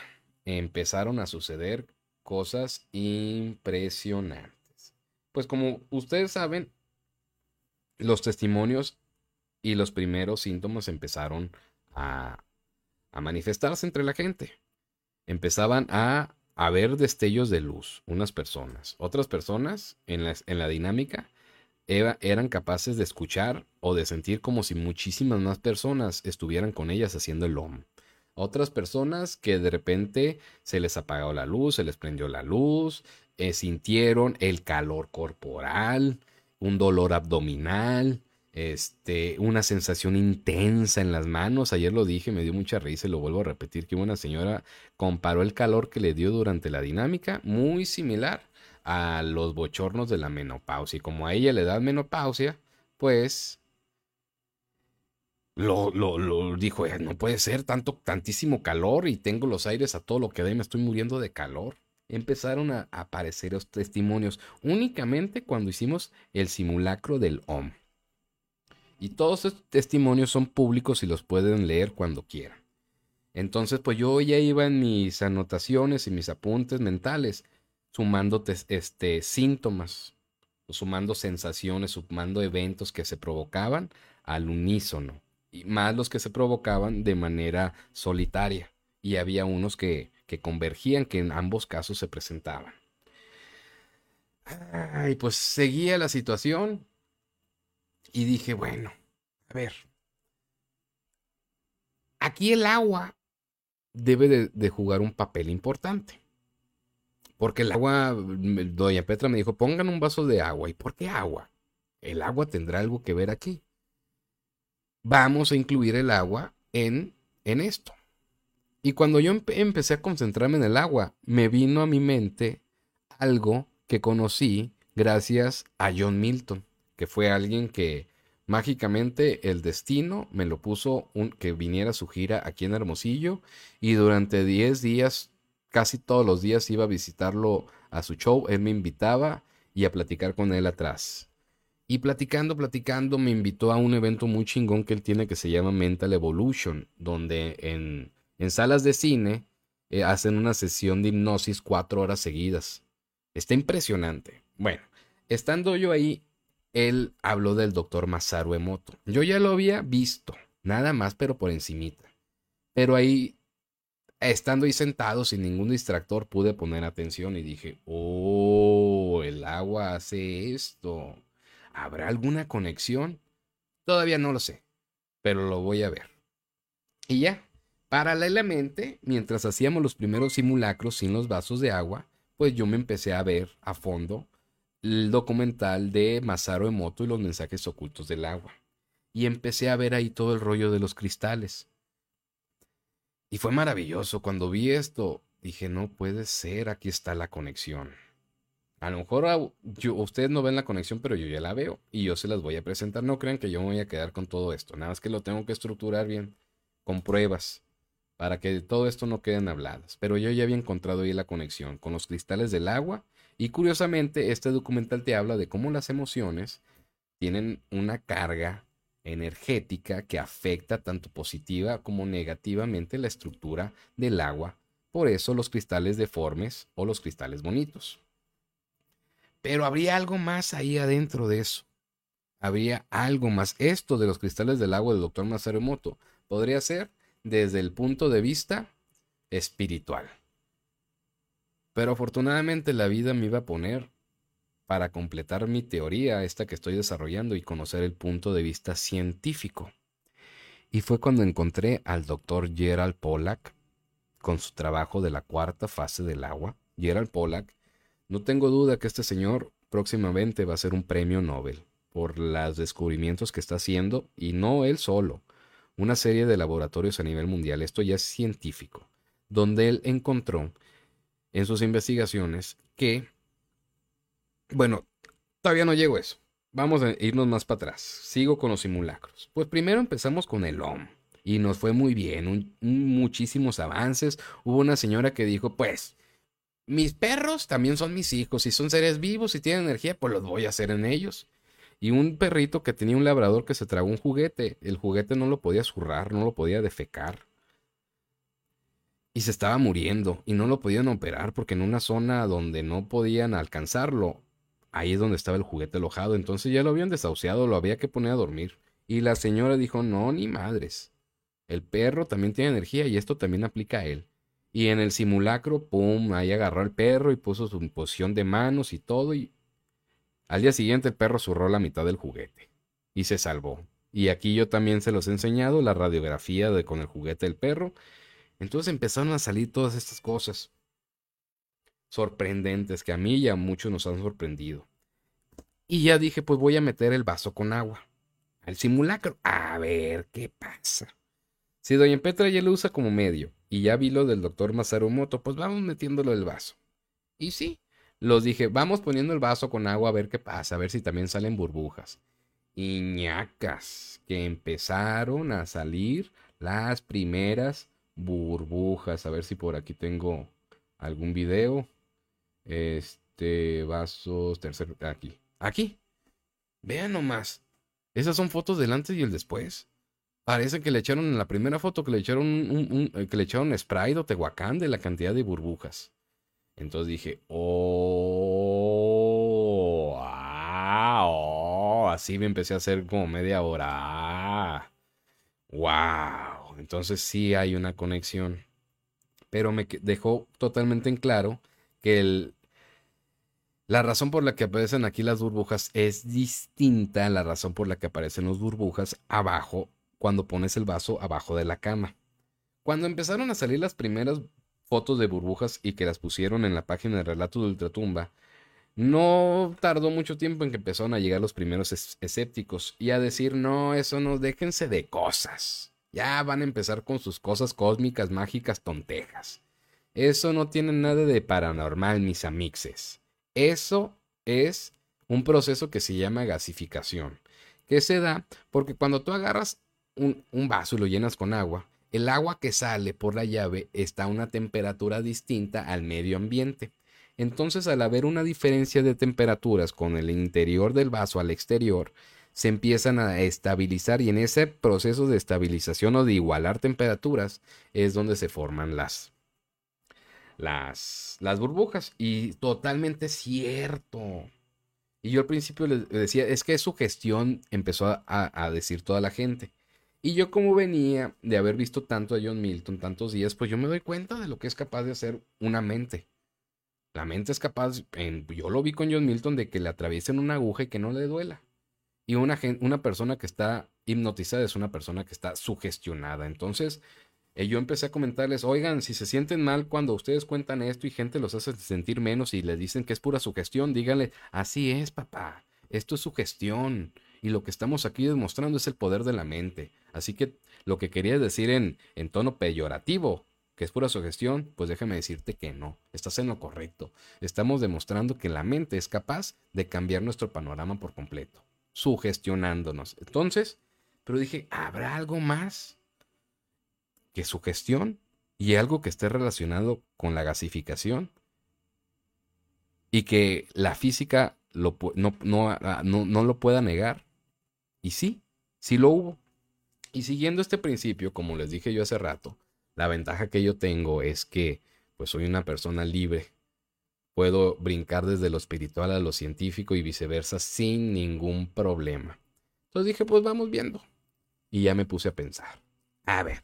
Empezaron a suceder cosas impresionantes. Pues como ustedes saben, los testimonios y los primeros síntomas empezaron a, a manifestarse entre la gente. Empezaban a a ver destellos de luz, unas personas. Otras personas en la, en la dinámica eran capaces de escuchar o de sentir como si muchísimas más personas estuvieran con ellas haciendo el OM. Otras personas que de repente se les apagó la luz, se les prendió la luz, eh, sintieron el calor corporal, un dolor abdominal, este, una sensación intensa en las manos. Ayer lo dije, me dio mucha risa y lo vuelvo a repetir, que una señora comparó el calor que le dio durante la dinámica, muy similar a los bochornos de la menopausia. Y como a ella le da menopausia, pues lo, lo, dijo, eh, no puede ser tanto, tantísimo calor y tengo los aires a todo lo que da y me estoy muriendo de calor. Empezaron a aparecer los testimonios únicamente cuando hicimos el simulacro del OM. Y todos estos testimonios son públicos y los pueden leer cuando quieran. Entonces, pues yo ya iba en mis anotaciones y mis apuntes mentales, sumando este, síntomas, sumando sensaciones, sumando eventos que se provocaban al unísono, y más los que se provocaban de manera solitaria. Y había unos que, que convergían, que en ambos casos se presentaban. Y pues seguía la situación y dije, bueno, a ver, aquí el agua debe de, jugar un papel importante. Porque el agua, doña Petra me dijo, pongan un vaso de agua. ¿Y por qué agua? El agua tendrá algo que ver aquí. Vamos a incluir el agua en, en esto. Y cuando yo empecé a concentrarme en el agua, me vino a mi mente algo que conocí gracias a John Milton que fue alguien que mágicamente el destino me lo puso que viniera su gira aquí en Hermosillo y durante 10 días, casi todos los días iba a visitarlo a su show, él me invitaba y a platicar con él atrás. Y platicando, platicando, me invitó a un evento muy chingón que él tiene que se llama Mental Evolution, donde en, en salas de cine eh, hacen una sesión de hipnosis cuatro horas seguidas. Está impresionante. Bueno, estando yo ahí, él habló del doctor Masaru Emoto. Yo ya lo había visto, nada más, pero por encimita. Pero ahí, estando ahí sentado sin ningún distractor, pude poner atención y dije, oh, el agua hace esto. ¿Habrá alguna conexión? Todavía no lo sé, pero lo voy a ver. Y ya, paralelamente, mientras hacíamos los primeros simulacros sin los vasos de agua, pues yo me empecé a ver a fondo el documental de Masaru Emoto y los mensajes ocultos del agua. Y empecé a ver ahí todo el rollo de los cristales. Y fue maravilloso. Cuando vi esto, dije, no puede ser, aquí está la conexión. A lo mejor yo, ustedes no ven la conexión, pero yo ya la veo y yo se las voy a presentar. No crean que yo me voy a quedar con todo esto. Nada más que lo tengo que estructurar bien, con pruebas, para que todo esto no queden habladas. Pero yo ya había encontrado ahí la conexión con los cristales del agua y curiosamente, este documental te habla de cómo las emociones tienen una carga energética que afecta tanto positiva como negativamente la estructura del agua. Por eso los cristales deformes o los cristales bonitos. Pero habría algo más ahí adentro de eso. Habría algo más. Esto de los cristales del agua del doctor Masaru Emoto podría ser desde el punto de vista espiritual. Pero afortunadamente la vida me iba a poner para completar mi teoría, esta que estoy desarrollando y conocer el punto de vista científico. Y fue cuando encontré al doctor Gerald Pollack con su trabajo de la cuarta fase del agua. Gerald Pollack, no tengo duda que este señor próximamente va a ser un premio Nobel por los descubrimientos que está haciendo y no él solo, una serie de laboratorios a nivel mundial, esto ya es científico, donde él encontró en sus investigaciones que, bueno, todavía no llego a eso. Vamos a irnos más para atrás. Sigo con los simulacros. Pues primero empezamos con el OM y nos fue muy bien, muchísimos avances. Hubo una señora que dijo, pues, mis perros también son mis hijos y son seres vivos y tienen energía, pues los voy a hacer en ellos. Y un perrito que tenía un labrador que se tragó un juguete, el juguete no lo podía zurrar, no lo podía defecar y se estaba muriendo y no lo podían operar porque en una zona donde no podían alcanzarlo, ahí es donde estaba el juguete alojado, entonces ya lo habían desahuciado, lo había que poner a dormir. Y la señora dijo, no, ni madres. El perro también tiene energía y esto también aplica a él. Y en el simulacro, pum, ahí agarró al perro y puso su posición de manos y todo y al día siguiente el perro zurró la mitad del juguete y se salvó. Y aquí yo también se los he enseñado la radiografía de con el juguete del perro Entonces empezaron a salir todas estas cosas sorprendentes que a mí y a muchos nos han sorprendido. Y ya dije, pues voy a meter el vaso con agua al simulacro. A ver qué pasa. Si Doña Petra ya lo usa como medio y ya vi lo del doctor Masarumoto, pues vamos metiéndolo el vaso. Y sí, los dije, vamos poniendo el vaso con agua a ver qué pasa, a ver si también salen burbujas. Iñacas, que empezaron a salir las primeras burbujas. A ver si por aquí tengo algún video. Este, vasos, tercer, aquí. Aquí. Vean nomás. Esas son fotos del antes y el después. Parece que le echaron en la primera foto que le echaron un, eh, que le echaron spray o tehuacán de la cantidad de burbujas. Entonces dije, oh, oh, así me empecé a hacer como media hora. wow. Entonces sí hay una conexión. Pero me dejó totalmente en claro que el, la razón por la que aparecen aquí las burbujas es distinta a la razón por la que aparecen las burbujas abajo cuando pones el vaso abajo de la cama. Cuando empezaron a salir las primeras fotos de burbujas y que las pusieron en la página de Relatos de Ultratumba, no tardó mucho tiempo en que empezaron a llegar los primeros escépticos y a decir, no, eso no, déjense de cosas. Ya van a empezar con sus cosas cósmicas, mágicas, tontejas. Eso no tiene nada de paranormal, mis amixes. Eso es un proceso que se llama gasificación, que se da porque cuando tú agarras un, vaso y lo llenas con agua, el agua que sale por la llave está a una temperatura distinta al medio ambiente. Entonces, al haber una diferencia de temperaturas con el interior del vaso al exterior, se empiezan a estabilizar y en ese proceso de estabilización o de igualar temperaturas es donde se forman las, las, las burbujas. Y totalmente cierto. Y yo al principio le decía, es que su gestión empezó a, decir toda la gente. Y yo como venía de haber visto tanto a John Milton tantos días, pues yo me doy cuenta de lo que es capaz de hacer una mente. La mente es capaz, yo lo vi con John Milton, de que le atraviesen una aguja y que no le duela. Y una, una persona que está hipnotizada es una persona que está sugestionada. Entonces, y yo empecé a comentarles, oigan, si se sienten mal cuando ustedes cuentan esto y gente los hace sentir menos y les dicen que es pura sugestión, díganle, así es, papá, esto es sugestión. Y lo que estamos aquí demostrando es el poder de la mente. Así que lo que quería decir en, en tono peyorativo, que es pura sugestión, pues déjame decirte que no, estás en lo correcto. Estamos demostrando que la mente es capaz de cambiar nuestro panorama por completo, sugestionándonos. Entonces, pero dije, ¿habrá algo más? que su gestión y algo que esté relacionado con la gasificación y que la física lo, no, no, no, lo pueda negar. Y sí, sí lo hubo. Y siguiendo este principio, como les dije yo hace rato, la ventaja que yo tengo es que pues soy una persona libre. Puedo brincar desde lo espiritual a lo científico y viceversa sin ningún problema. Entonces dije, pues vamos viendo. Y ya me puse a pensar. A ver,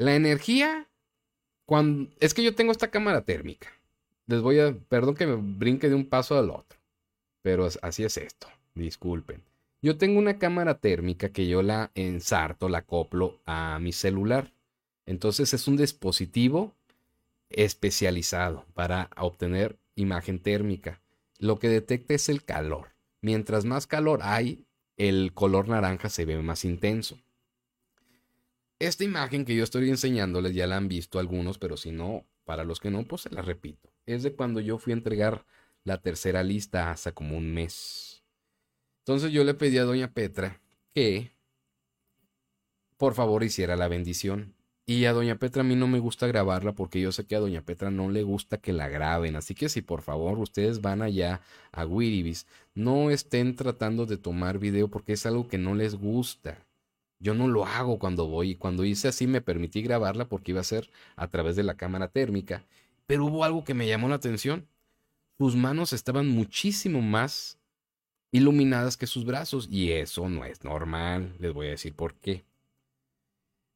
la energía, cuando, es que yo tengo esta cámara térmica. Les voy a, perdón que me brinque de un paso al otro, pero así es esto, disculpen. Yo tengo una cámara térmica que yo la ensarto, la acoplo a mi celular. Entonces es un dispositivo especializado para obtener imagen térmica. Lo que detecta es el calor. Mientras más calor hay, el color naranja se ve más intenso. Esta imagen que yo estoy enseñándoles ya la han visto algunos, pero si no, para los que no, pues se la repito. Es de cuando yo fui a entregar la tercera lista hace como un mes. Entonces yo le pedí a doña Petra que por favor hiciera la bendición. Y a doña Petra a mí no me gusta grabarla porque yo sé que a doña Petra no le gusta que la graben. Así que si por favor ustedes van allá a Wiribis, no estén tratando de tomar video porque es algo que no les gusta. Yo no lo hago cuando voy. Cuando hice así me permití grabarla porque iba a ser a través de la cámara térmica. Pero hubo algo que me llamó la atención. Sus manos estaban muchísimo más iluminadas que sus brazos. Y eso no es normal. Les voy a decir por qué.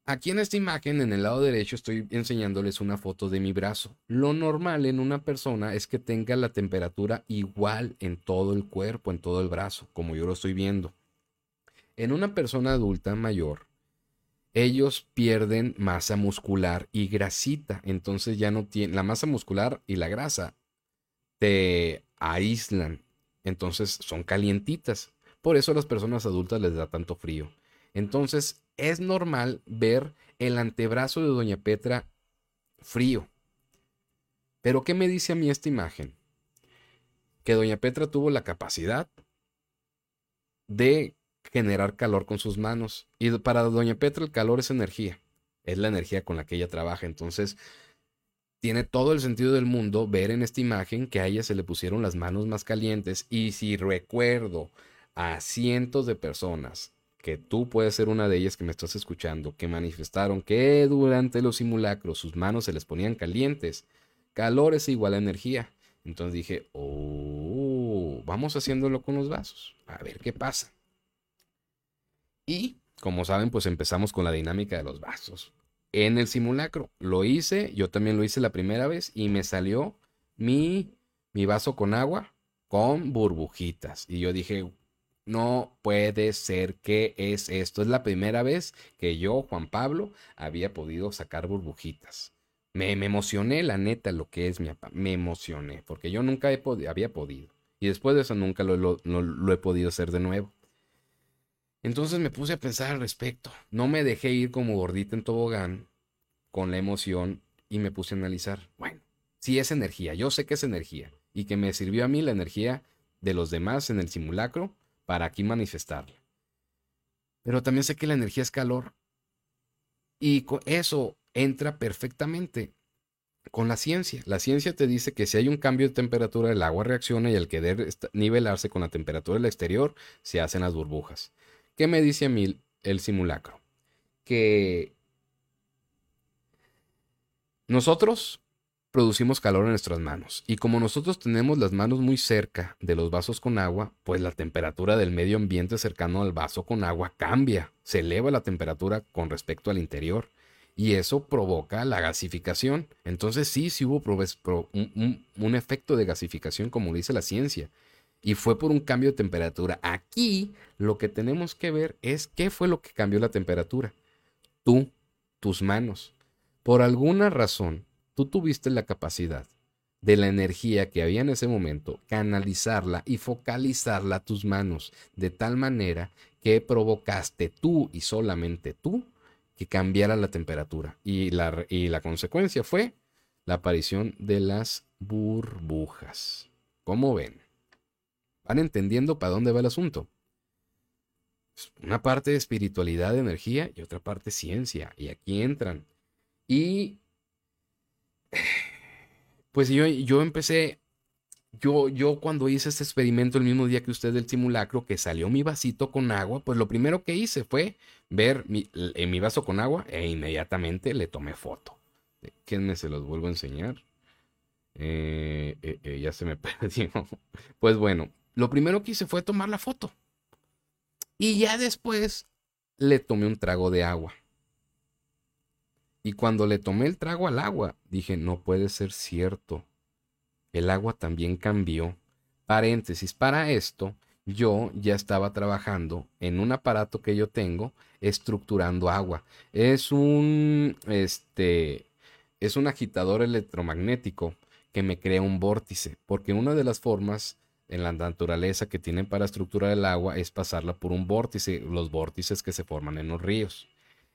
Aquí en esta imagen, en el lado derecho, estoy enseñándoles una foto de mi brazo. Lo normal en una persona es que tenga la temperatura igual en todo el cuerpo, en todo el brazo, como yo lo estoy viendo. En una persona adulta mayor, ellos pierden masa muscular y grasita. Entonces ya no tienen, la masa muscular y la grasa te aíslan. Entonces son calientitas. Por eso a las personas adultas les da tanto frío. Entonces es normal ver el antebrazo de Doña Petra frío. Pero ¿qué me dice a mí esta imagen? Que Doña Petra tuvo la capacidad de generar calor con sus manos. Y para Doña Petra el calor es energía. Es la energía con la que ella trabaja. Entonces, tiene todo el sentido del mundo ver en esta imagen que a ella se le pusieron las manos más calientes. Y si recuerdo a cientos de personas, que tú puedes ser una de ellas que me estás escuchando, que manifestaron que durante los simulacros sus manos se les ponían calientes, calor es igual a energía. Entonces dije, oh, vamos haciéndolo con los vasos, a ver qué pasa. Y, como saben, pues empezamos con la dinámica de los vasos. En el simulacro lo hice, yo también lo hice la primera vez y me salió mi, mi vaso con agua con burbujitas. Y yo dije, no puede ser que es esto. Es la primera vez que yo, Juan Pablo, había podido sacar burbujitas. Me, emocioné, la neta, lo que es mi. Me emocioné, porque yo nunca había podido. Y después de eso nunca lo he podido hacer de nuevo. Entonces me puse a pensar al respecto. No me dejé ir como gordita en tobogán con la emoción y me puse a analizar. Bueno, si es energía, yo sé que es energía y que me sirvió a mí la energía de los demás en el simulacro para aquí manifestarla. Pero también sé que la energía es calor y eso entra perfectamente con la ciencia. La ciencia te dice que si hay un cambio de temperatura, el agua reacciona y al querer nivelarse con la temperatura del exterior, se hacen las burbujas. ¿Qué me dice a mí el simulacro? Que nosotros producimos calor en nuestras manos y como nosotros tenemos las manos muy cerca de los vasos con agua, pues la temperatura del medio ambiente cercano al vaso con agua cambia, se eleva la temperatura con respecto al interior y eso provoca la gasificación. Entonces sí, sí hubo un, un efecto de gasificación como dice la ciencia y fue por un cambio de temperatura. Aquí lo que tenemos que ver es qué fue lo que cambió la temperatura. Tú, tus manos. Por alguna razón, tú tuviste la capacidad de la energía que había en ese momento, canalizarla y focalizarla a tus manos, de tal manera que provocaste tú y solamente tú que cambiara la temperatura. Y la, y la consecuencia fue la aparición de las burbujas. ¿Cómo ven? van entendiendo para dónde va el asunto. Una parte de espiritualidad, de energía y otra parte ciencia. Y aquí entran. Y pues yo, yo empecé, yo, yo cuando hice este experimento el mismo día que usted del simulacro, que salió mi vasito con agua, pues lo primero que hice fue ver mi, en mi vaso con agua e inmediatamente le tomé foto. ¿Quién me se los vuelvo a enseñar? Eh, eh, eh, ya se me perdió. Pues bueno, lo primero que hice fue tomar la foto. Y ya después le tomé un trago de agua. Y cuando le tomé el trago al agua, dije, no puede ser cierto. El agua también cambió. Paréntesis, para esto, yo ya estaba trabajando en un aparato que yo tengo estructurando agua. Es un, este, es un agitador electromagnético que me crea un vórtice, porque una de las formas en la naturaleza que tienen para estructurar el agua es pasarla por un vórtice, los vórtices que se forman en los ríos.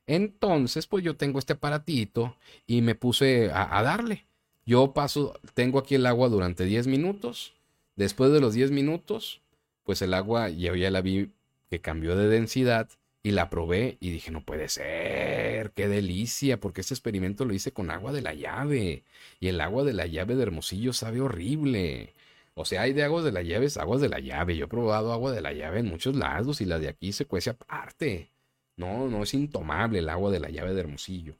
Entonces, pues yo tengo este aparatito y me puse a, darle. Yo paso, tengo aquí el agua durante 10 minutos. Después de los 10 minutos, pues el agua yo ya la vi que cambió de densidad y la probé y dije, no puede ser, qué delicia, porque este experimento lo hice con agua de la llave y el agua de la llave de Hermosillo sabe horrible. O sea, hay de aguas de la llave, aguas de la llave. Yo he probado agua de la llave en muchos lados y la de aquí se cuece aparte. No, no es intomable el agua de la llave de Hermosillo.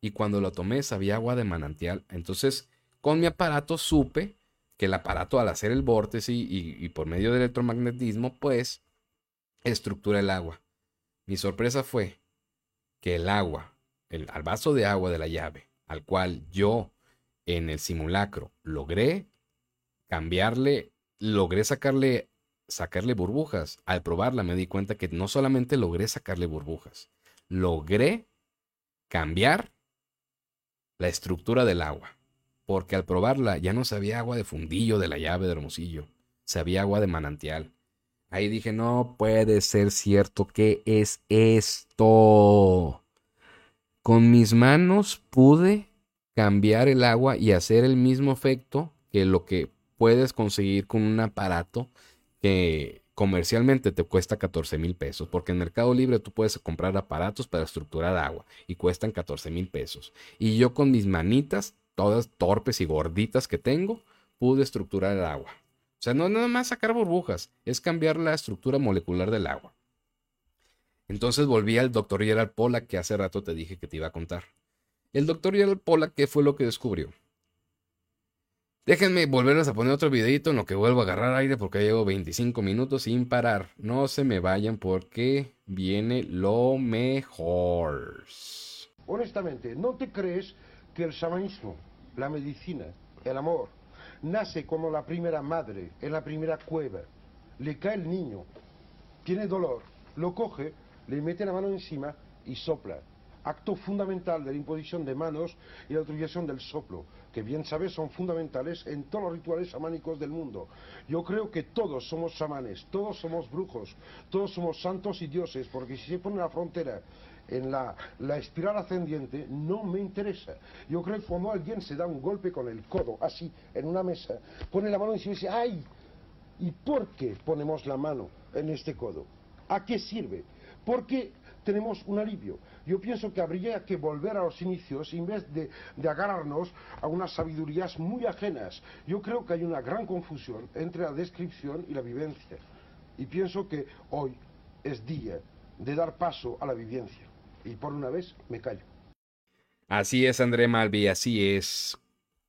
Y cuando lo tomé sabía agua de manantial. Entonces, con mi aparato supe que el aparato al hacer el vórtice y, por medio del electromagnetismo, pues, estructura el agua. Mi sorpresa fue que el agua, el, al vaso de agua de la llave, al cual yo en el simulacro logré cambiarle, logré sacarle, sacarle burbujas. Al probarla me di cuenta que no solamente logré sacarle burbujas, logré cambiar la estructura del agua. Porque al probarla ya no sabía agua de fundillo de la llave de Hermosillo, sabía agua de manantial. Ahí dije, no puede ser cierto, ¿qué es esto? Con mis manos pude cambiar el agua y hacer el mismo efecto que lo que puedes conseguir con un aparato que comercialmente te cuesta 14 mil pesos, porque en Mercado Libre tú puedes comprar aparatos para estructurar agua y cuestan 14 mil pesos. Y yo con mis manitas, todas torpes y gorditas que tengo, pude estructurar el agua. O sea, no es nada más sacar burbujas, es cambiar la estructura molecular del agua. Entonces volví al doctor Gerald Pollack que hace rato te dije que te iba a contar. El doctor Gerald Pollack, ¿qué fue lo que descubrió? Déjenme volverles a poner otro videito en lo que vuelvo a agarrar aire porque llevo 25 minutos sin parar. No se me vayan porque viene lo mejor. Honestamente, ¿no te crees que el shamanismo, la medicina, el amor, nace como la primera madre en la primera cueva? Le cae el niño, tiene dolor, lo coge, le mete la mano encima y sopla. Acto fundamental de la imposición de manos y la utilización del soplo que bien sabes son fundamentales en todos los rituales chamánicos del mundo. Yo creo que todos somos chamanes, todos somos brujos, todos somos santos y dioses, porque si se pone la frontera en la, la, espiral ascendiente no me interesa. Yo creo que cuando alguien se da un golpe con el codo, así, en una mesa, pone la mano y dice, ¡ay! ¿Y por qué ponemos la mano en este codo? ¿A qué sirve? Porque tenemos un alivio. Yo pienso que habría que volver a los inicios en vez de, agarrarnos a unas sabidurías muy ajenas. Yo creo que hay una gran confusión entre la descripción y la vivencia. Y pienso que hoy es día de dar paso a la vivencia. Y por una vez me callo. Así es, André Malvi, así es.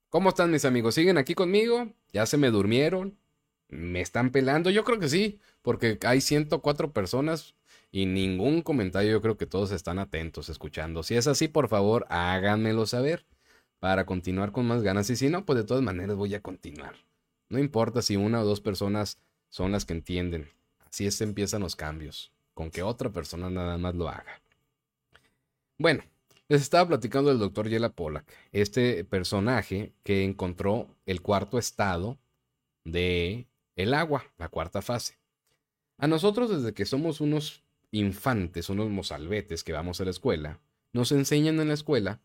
¿Cómo están mis amigos? ¿Siguen aquí conmigo? ¿Ya se me durmieron? ¿Me están pelando? Yo creo que sí, porque hay 104 personas y ningún comentario. Yo creo que todos están atentos, escuchando. Si es así, por favor, háganmelo saber para continuar con más ganas. Y si no, pues de todas maneras voy a continuar. No importa si una o dos personas son las que entienden. Así es empiezan los cambios. Con que otra persona nada más lo haga. Bueno, les estaba platicando del doctor Yela Pollack, este personaje que encontró el cuarto estado de el agua, la cuarta fase. A nosotros desde que somos unos infantes, unos mozalbetes que vamos a la escuela, nos enseñan en la escuela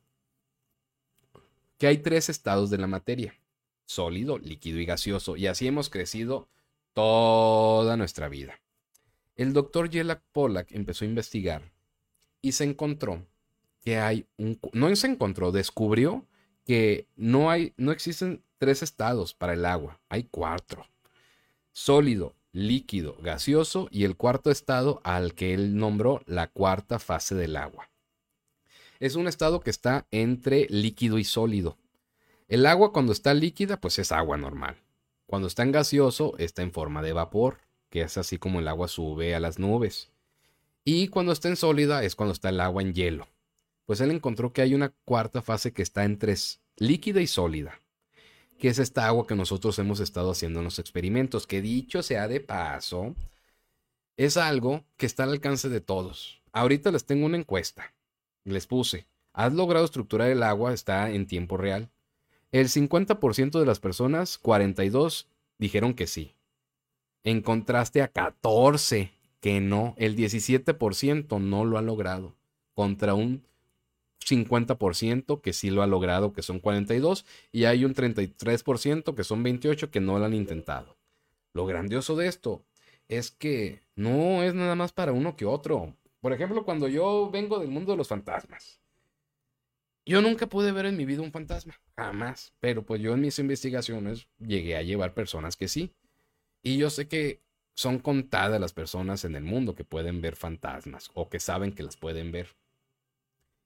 que hay tres estados de la materia, sólido, líquido y gaseoso, y así hemos crecido toda nuestra vida. El doctor Jelak Pollack empezó a investigar y se encontró que hay un... No se encontró, descubrió que no hay, no existen tres estados para el agua, hay cuatro. Sólido, líquido, gaseoso y el cuarto estado al que él nombró la cuarta fase del agua. Es un estado que está entre líquido y sólido. El agua cuando está líquida pues es agua normal. Cuando está en gaseoso está en forma de vapor, que es así como el agua sube a las nubes. Y cuando está en sólida es cuando está el agua en hielo. Pues él encontró que hay una cuarta fase que está entre líquida y sólida que es esta agua que nosotros hemos estado haciendo en los experimentos, que dicho sea de paso, es algo que está al alcance de todos. Ahorita les tengo una encuesta. Les puse, ¿has logrado estructurar el agua? Está en tiempo real. El 50% de las personas, 42, dijeron que sí. En contraste a 14 que no, el 17% no lo ha logrado. Contra un 50% que sí lo ha logrado, que son 42, y hay un 33% que son 28 que no lo han intentado. Lo grandioso de esto es que no es nada más para uno que otro. Por ejemplo, cuando yo vengo del mundo de los fantasmas, yo nunca pude ver en mi vida un fantasma, jamás, pero pues yo en mis investigaciones llegué a llevar personas que sí. Y yo sé que son contadas las personas en el mundo que pueden ver fantasmas o que saben que las pueden ver.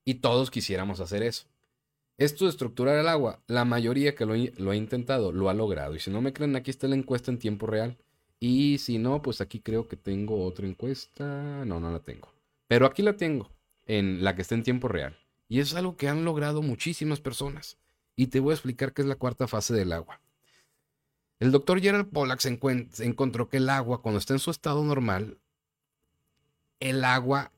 Y todos quisiéramos hacer eso. Esto de estructurar el agua, la mayoría que lo, ha intentado lo ha logrado. Y si no me creen, aquí está la encuesta en tiempo real. Y si no, pues aquí creo que tengo otra encuesta. No, no la tengo. Pero aquí la tengo, en la que está en tiempo real. Y es algo que han logrado muchísimas personas. Y te voy a explicar qué es la cuarta fase del agua. El doctor Gerald Pollack se encontró que el agua, cuando está en su estado normal, el agua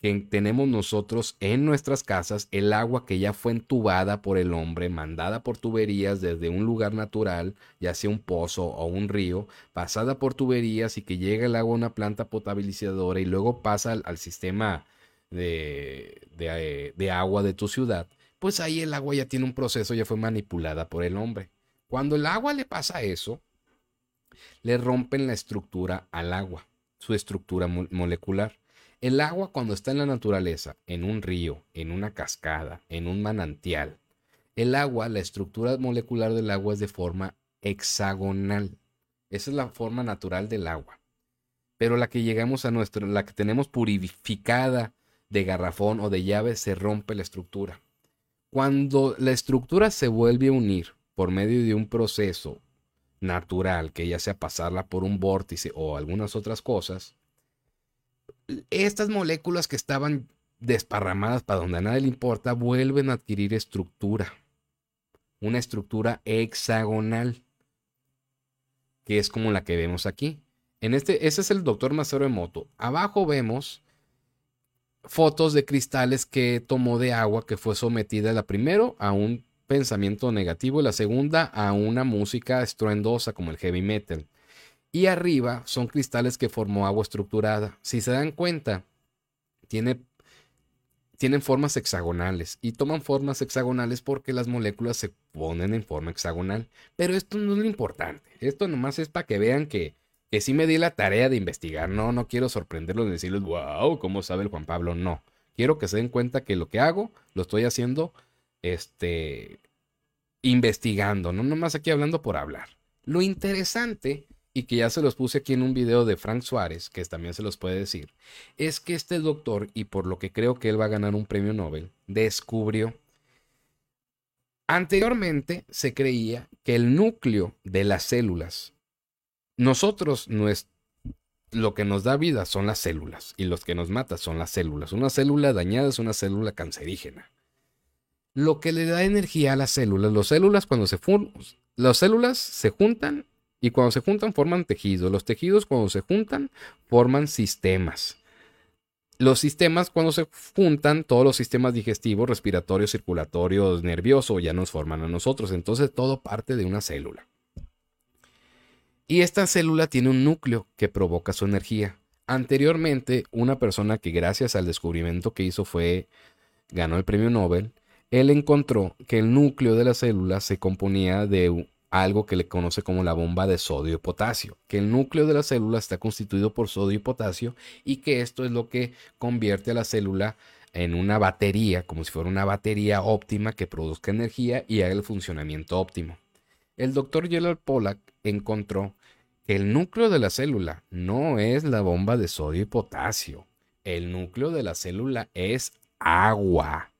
que tenemos nosotros en nuestras casas, el agua que ya fue entubada por el hombre, mandada por tuberías desde un lugar natural, ya sea un pozo o un río, pasada por tuberías y que llega el agua a una planta potabilizadora y luego pasa al, sistema de, de, de agua de tu ciudad, pues ahí el agua ya tiene un proceso, ya fue manipulada por el hombre. Cuando el agua le pasa eso, le rompen la estructura al agua, su estructura molecular. El agua cuando está en la naturaleza, en un río, en una cascada, en un manantial, el agua, la estructura molecular del agua es de forma hexagonal. Esa es la forma natural del agua. Pero la que llegamos a nuestra, la que tenemos purificada de garrafón o de llave, se rompe la estructura. Cuando la estructura se vuelve a unir por medio de un proceso natural, que ya sea pasarla por un vórtice o algunas otras cosas, estas moléculas que estaban desparramadas para donde a nadie le importa vuelven a adquirir estructura. Una estructura hexagonal, que es como la que vemos aquí. En este, ese es el doctor Macero Emoto. Abajo vemos fotos de cristales que tomó de agua que fue sometida la primero a un pensamiento negativo y la segunda a una música estruendosa como el heavy metal. Y arriba son cristales que formó agua estructurada. Si se dan cuenta, tiene, tienen formas hexagonales y toman formas hexagonales porque las moléculas se ponen en forma hexagonal. Pero esto no es lo importante. Esto nomás es para que vean que, que sí me di la tarea de investigar. No, no quiero sorprenderlos y decirles, wow, ¿cómo sabe el Juan Pablo? No. Quiero que se den cuenta que lo que hago lo estoy haciendo este, investigando, no nomás aquí hablando por hablar. Lo interesante, y que ya se los puse aquí en un video de Frank Suárez, que también se los puede decir, es que este doctor, y por lo que creo que él va a ganar un premio Nobel, descubrió. Anteriormente se creía que el núcleo de las células, nosotros, lo que nos da vida son las células, y los que nos mata son las células. Una célula dañada es una célula cancerígena lo que le da energía a las células. Las células cuando se las células se juntan y cuando se juntan forman tejidos. Los tejidos cuando se juntan forman sistemas. Los sistemas cuando se juntan, todos los sistemas digestivos, respiratorios, circulatorios, nerviosos ya nos forman a nosotros. Entonces todo parte de una célula. Y esta célula tiene un núcleo que provoca su energía. Anteriormente, una persona que gracias al descubrimiento que hizo fue, ganó el premio Nobel, él encontró que el núcleo de la célula se componía de algo que le conoce como la bomba de sodio y potasio, que el núcleo de la célula está constituido por sodio y potasio y que esto es lo que convierte a la célula en una batería, como si fuera una batería óptima que produzca energía y haga el funcionamiento óptimo. El doctor Gerald Pollack encontró que el núcleo de la célula no es la bomba de sodio y potasio. El núcleo de la célula es agua.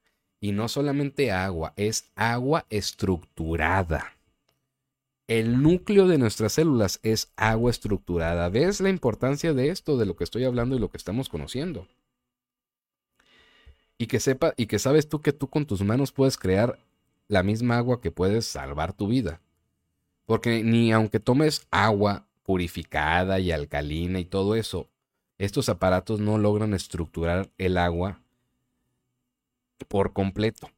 Y no solamente agua, es agua estructurada. El núcleo de nuestras células es agua estructurada. ¿Ves la importancia de esto, de lo que estoy hablando y lo que estamos conociendo? Y que sepa, y que sabes tú que tú con tus manos puedes crear la misma agua que puedes salvar tu vida. Porque ni aunque tomes agua purificada y alcalina y todo eso, estos aparatos no logran estructurar el agua por completo.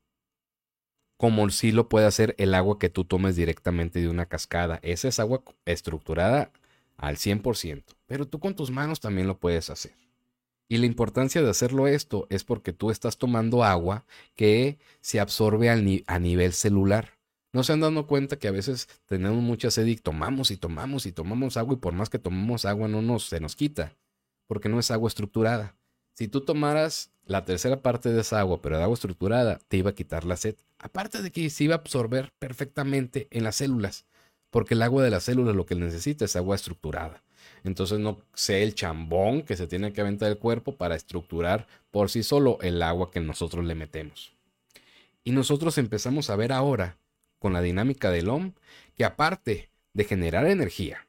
Como sí lo puede hacer el agua que tú tomes directamente de una cascada. Esa es agua estructurada al 100%, pero tú con tus manos también lo puedes hacer. Y la importancia de hacerlo esto es porque tú estás tomando agua que se absorbe a nivel celular. No se han dado cuenta que a veces tenemos mucha sed y tomamos y tomamos y tomamos agua y por más que tomamos agua no nos, se nos quita, porque no es agua estructurada. Si tú tomaras la tercera parte de esa agua, pero de agua estructurada, te iba a quitar la sed. Aparte de que se iba a absorber perfectamente en las células, porque el agua de las células lo que necesita es agua estructurada. Entonces no sé el chambón que se tiene que aventar el cuerpo para estructurar por sí solo el agua que nosotros le metemos. Y nosotros empezamos a ver ahora, con la dinámica del OM, que aparte de generar energía,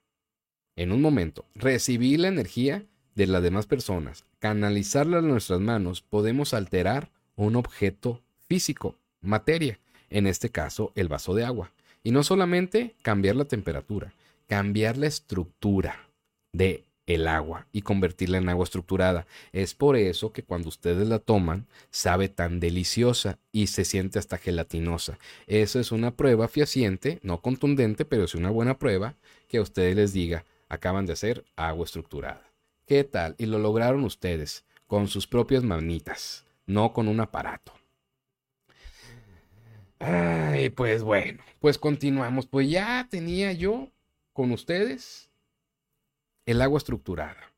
en un momento, recibir la energía de las demás personas, canalizarla en nuestras manos, podemos alterar un objeto físico, materia, en este caso el vaso de agua. Y no solamente cambiar la temperatura, cambiar la estructura de el agua y convertirla en agua estructurada. Es por eso que cuando ustedes la toman sabe tan deliciosa y se siente hasta gelatinosa. Eso es una prueba fehaciente, no contundente, pero es una buena prueba que a ustedes les diga, acaban de hacer agua estructurada. ¿Qué tal? Y lo lograron ustedes con sus propias manitas, no con un aparato. Ay, pues bueno, pues continuamos. Pues ya tenía yo con ustedes el agua estructurada.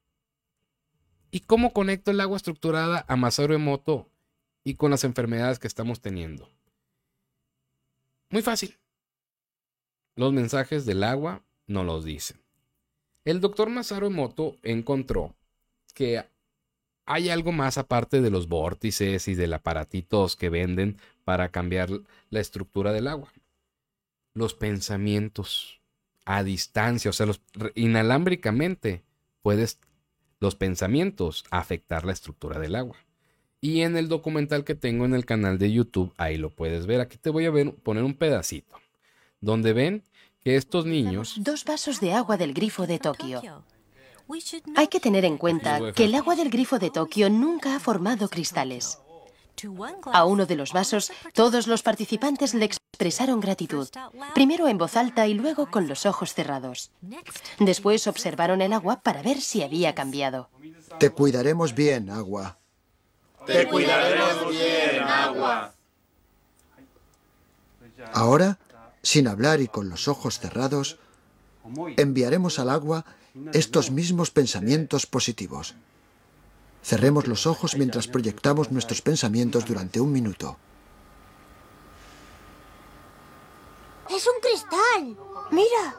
¿Y cómo conecto el agua estructurada a Masaru Emoto y con las enfermedades que estamos teniendo? Muy fácil. Los mensajes del agua no los dicen. El doctor Masaru Emoto encontró que hay algo más aparte de los vórtices y del aparatitos que venden para cambiar la estructura del agua. Los pensamientos a distancia, o sea, los, inalámbricamente puedes los pensamientos afectar la estructura del agua. Y en el documental que tengo en el canal de YouTube, ahí lo puedes ver. Aquí te voy a poner un pedacito, donde ven que estos niños... Dos vasos de agua del grifo de Tokio. Hay que tener en cuenta que el agua del grifo de Tokio nunca ha formado cristales. A uno de los vasos, todos los participantes le expresaron gratitud, primero en voz alta y luego con los ojos cerrados. Después observaron el agua para ver si había cambiado. Te cuidaremos bien, agua. Te cuidaremos bien, agua. Ahora, sin hablar y con los ojos cerrados, enviaremos al agua estos mismos pensamientos positivos. Cerremos los ojos mientras proyectamos nuestros pensamientos durante un minuto. ¡Es un cristal! ¡Mira!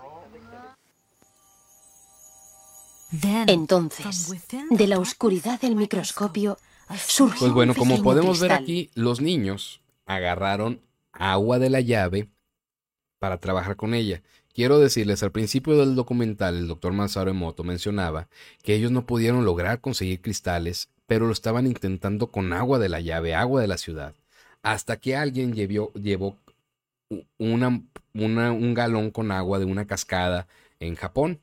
Entonces, de la oscuridad del microscopio, surgió Pues bueno, como podemos ver aquí, los niños agarraron agua de la llave para trabajar con ella. Quiero decirles, al principio del documental, el doctor Masaru Emoto mencionaba que ellos no pudieron lograr conseguir cristales, pero lo estaban intentando con agua de la llave, agua de la ciudad, hasta que alguien llevó, llevó un galón con agua de una cascada en Japón.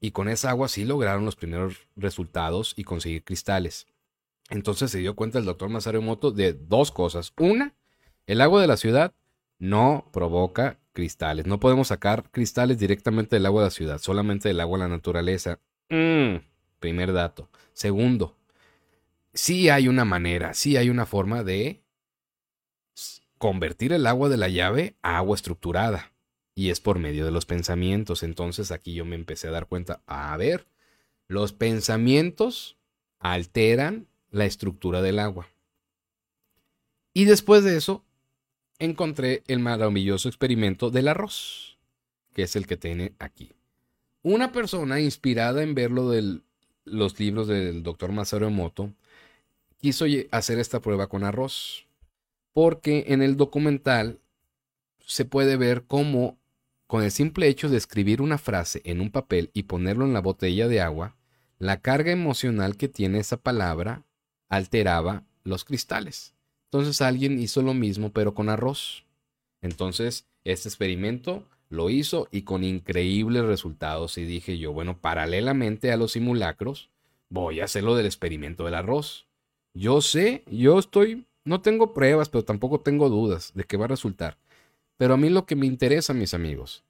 Y con esa agua sí lograron los primeros resultados y conseguir cristales. Entonces se dio cuenta el doctor Masaru Emoto de dos cosas. Una, el agua de la ciudad no provoca cristales. No podemos sacar cristales directamente del agua de la ciudad, solamente del agua de la naturaleza. Mm, primer dato. Segundo, sí hay una manera, sí hay una forma de convertir el agua de la llave a agua estructurada. Y es por medio de los pensamientos. Entonces aquí yo me empecé a dar cuenta, a ver, los pensamientos alteran la estructura del agua. Y después de eso, encontré el maravilloso experimento del arroz, que es el que tiene aquí. Una persona inspirada en ver lo de los libros del doctor Masaru Emoto quiso hacer esta prueba con arroz, porque en el documental se puede ver cómo con el simple hecho de escribir una frase en un papel y ponerlo en la botella de agua, la carga emocional que tiene esa palabra alteraba los cristales. Entonces alguien hizo lo mismo pero con arroz. Entonces este experimento lo hizo y con increíbles resultados y dije yo, bueno, paralelamente a los simulacros, voy a hacer lo del experimento del arroz. Yo sé, yo estoy, no tengo pruebas, pero tampoco tengo dudas de que va a resultar. Pero a mí lo que me interesa, mis amigos,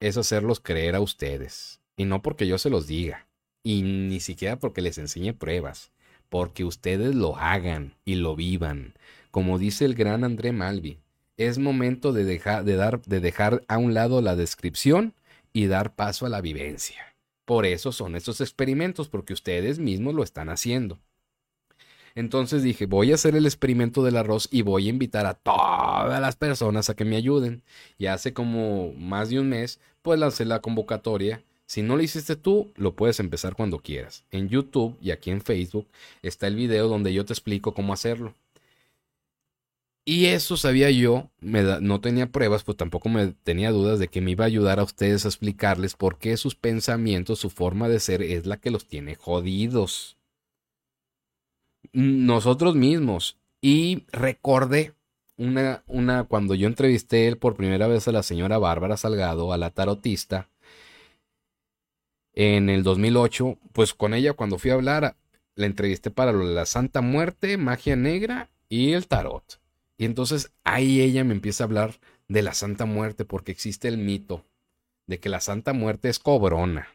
es hacerlos creer a ustedes. Y no porque yo se los diga. Y ni siquiera porque les enseñe pruebas. Porque ustedes lo hagan y lo vivan. Como dice el gran André Malvi, es momento de dejar, de, dar, de dejar a un lado la descripción y dar paso a la vivencia. Por eso son estos experimentos, porque ustedes mismos lo están haciendo. Entonces dije, voy a hacer el experimento del arroz y voy a invitar a todas las personas a que me ayuden. Y hace como más de un mes, pues lancé la convocatoria. Si no lo hiciste tú, lo puedes empezar cuando quieras. En YouTube y aquí en Facebook está el video donde yo te explico cómo hacerlo. Y eso sabía yo, no tenía pruebas, pues tampoco me tenía dudas de que me iba a ayudar a ustedes a explicarles por qué sus pensamientos, su forma de ser es la que los tiene jodidos nosotros mismos. Y recordé una, una, cuando yo entrevisté por primera vez a la señora Bárbara Salgado, a la tarotista, en el 2008, pues con ella cuando fui a hablar, la entrevisté para lo de la Santa Muerte, magia negra y el tarot. Y entonces ahí ella me empieza a hablar de la Santa Muerte porque existe el mito de que la Santa Muerte es cobrona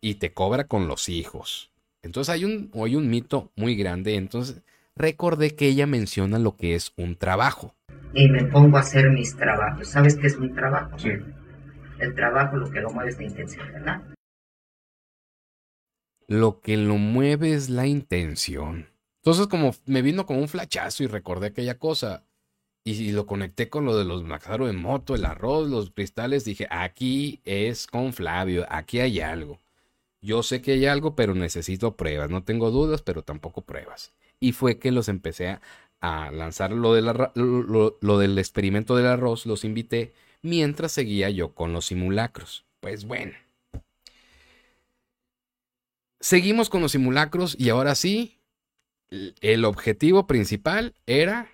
y te cobra con los hijos. Entonces hay un, hay un mito muy grande. Entonces recordé que ella menciona lo que es un trabajo. Y me pongo a hacer mis trabajos. ¿Sabes qué es un trabajo? Sí. El trabajo lo que lo mueve es la intención, ¿verdad? Lo que lo mueve es la intención. Entonces como me vino como un flachazo y recordé aquella cosa. Y lo conecté con lo de los Maxaro de moto, el arroz, los cristales. Dije, aquí es con Flavio, aquí hay algo. Yo sé que hay algo, pero necesito pruebas. No tengo dudas, pero tampoco pruebas. Y fue que los empecé a, lanzar lo, lo, del experimento del arroz. Los invité mientras seguía yo con los simulacros. Pues bueno. Seguimos con los simulacros y ahora sí, el objetivo principal era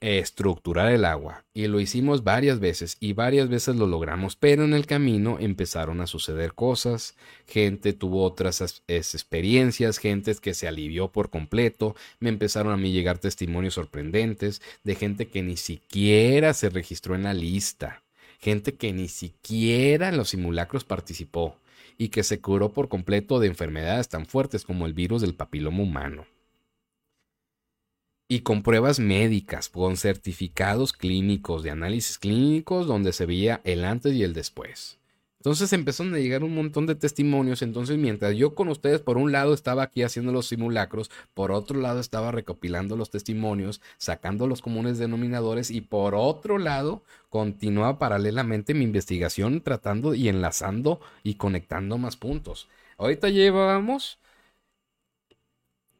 estructurar el agua. Y lo hicimos varias veces y varias veces lo logramos, pero en el camino empezaron a suceder cosas, gente tuvo otras experiencias, gente que se alivió por completo, me empezaron a mí llegar testimonios sorprendentes de gente que ni siquiera se registró en la lista, gente que ni siquiera en los simulacros participó y que se curó por completo de enfermedades tan fuertes como el virus del papiloma humano y con pruebas médicas, con certificados clínicos, de análisis clínicos, donde se veía el antes y el después. Entonces empezaron a llegar un montón de testimonios. Entonces, mientras yo con ustedes, por un lado, estaba aquí haciendo los simulacros, por otro lado, estaba recopilando los testimonios, sacando los comunes denominadores, y por otro lado, continuaba paralelamente mi investigación, tratando y enlazando y conectando más puntos. Ahorita llevamos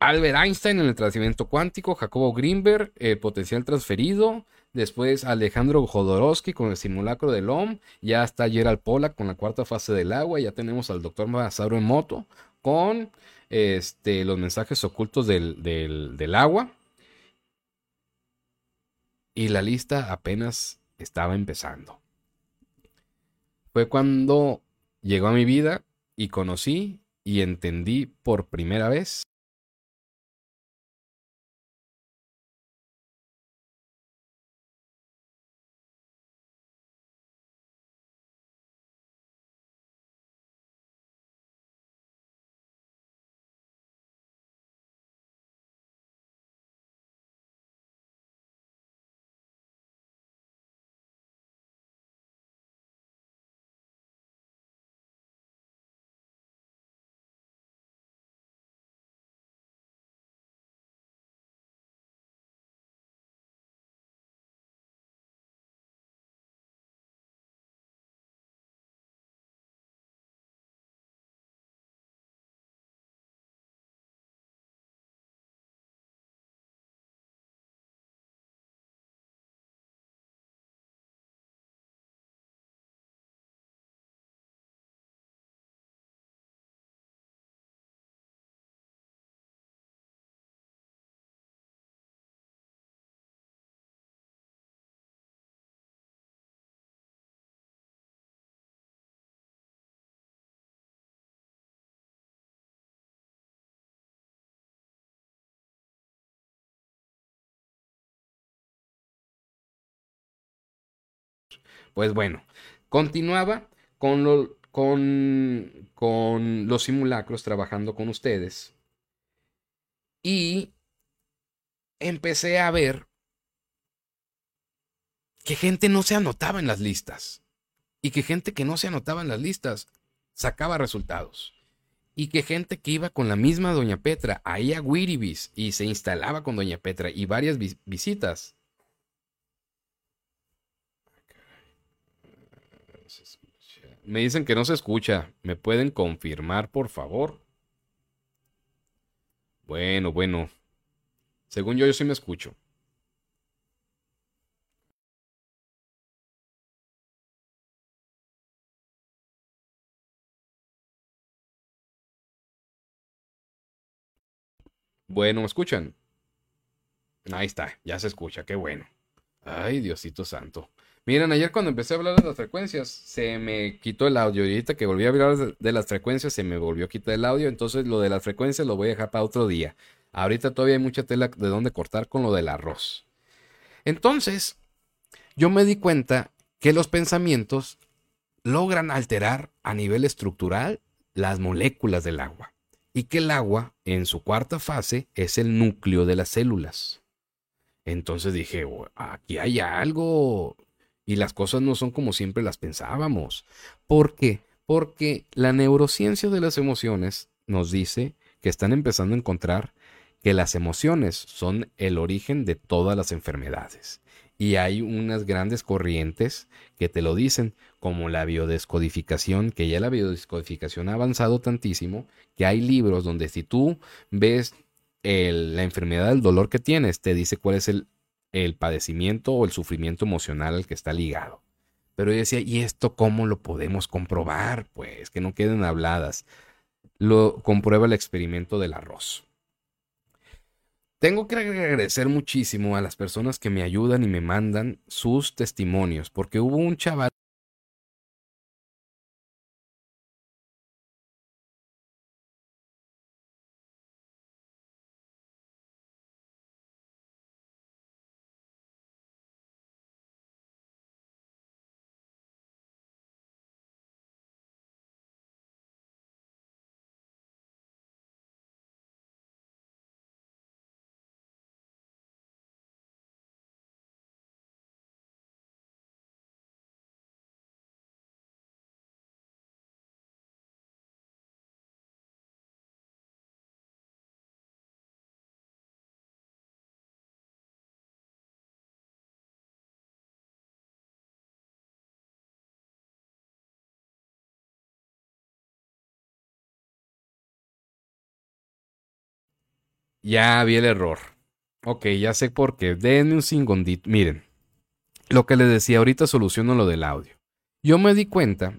Albert Einstein en el tratamiento cuántico, Jacobo Greenberg, el potencial transferido, después Alejandro Jodorowsky con el simulacro del OM, ya está Gerald Pollack con la cuarta fase del agua, ya tenemos al doctor Masaru Emoto con este, los mensajes ocultos del, del agua. Y la lista apenas estaba empezando. Fue cuando llegó a mi vida y conocí y entendí por primera vez Pues bueno, continuaba con, los simulacros trabajando con ustedes. Y empecé a ver que gente no se anotaba en las listas. Y que gente que no se anotaba en las listas sacaba resultados. Y que gente que iba con la misma Doña Petra ahí a Wiribis y se instalaba con Doña Petra y varias visitas Me dicen que no se escucha. ¿Me pueden confirmar, por favor? Bueno, bueno. Según yo, yo sí me escucho. Bueno, ¿me escuchan? Ahí está, ya se escucha, qué bueno. Ay, Diosito Santo. Miren, ayer cuando empecé a hablar de las frecuencias, se me quitó el audio. Y ahorita que volví a hablar de, las frecuencias, se me volvió a quitar el audio. Entonces, lo de las frecuencias lo voy a dejar para otro día. Ahorita todavía hay mucha tela de dónde cortar con lo del arroz. Entonces, yo me di cuenta que los pensamientos logran alterar a nivel estructural las moléculas del agua y que el agua en su cuarta fase es el núcleo de las células. Entonces dije, aquí hay algo y las cosas no son como siempre las pensábamos. ¿Por qué? Porque la neurociencia de las emociones nos dice que están empezando a encontrar que las emociones son el origen de todas las enfermedades. Y hay unas grandes corrientes que te lo dicen, como la biodescodificación, que ya la biodescodificación ha avanzado tantísimo, que hay libros donde si tú ves la enfermedad del dolor que tienes, te dice cuál es el, el padecimiento o el sufrimiento emocional al que está ligado. Pero yo decía, ¿y esto cómo lo podemos comprobar? Pues que no queden habladas. Lo comprueba el experimento del arroz. Tengo que agradecer muchísimo a las personas que me ayudan y me mandan sus testimonios, porque hubo un chaval Ya vi el error. Ok, ya sé por qué. Denme un segundito. Miren, lo que les decía ahorita soluciono lo del audio. Yo me di cuenta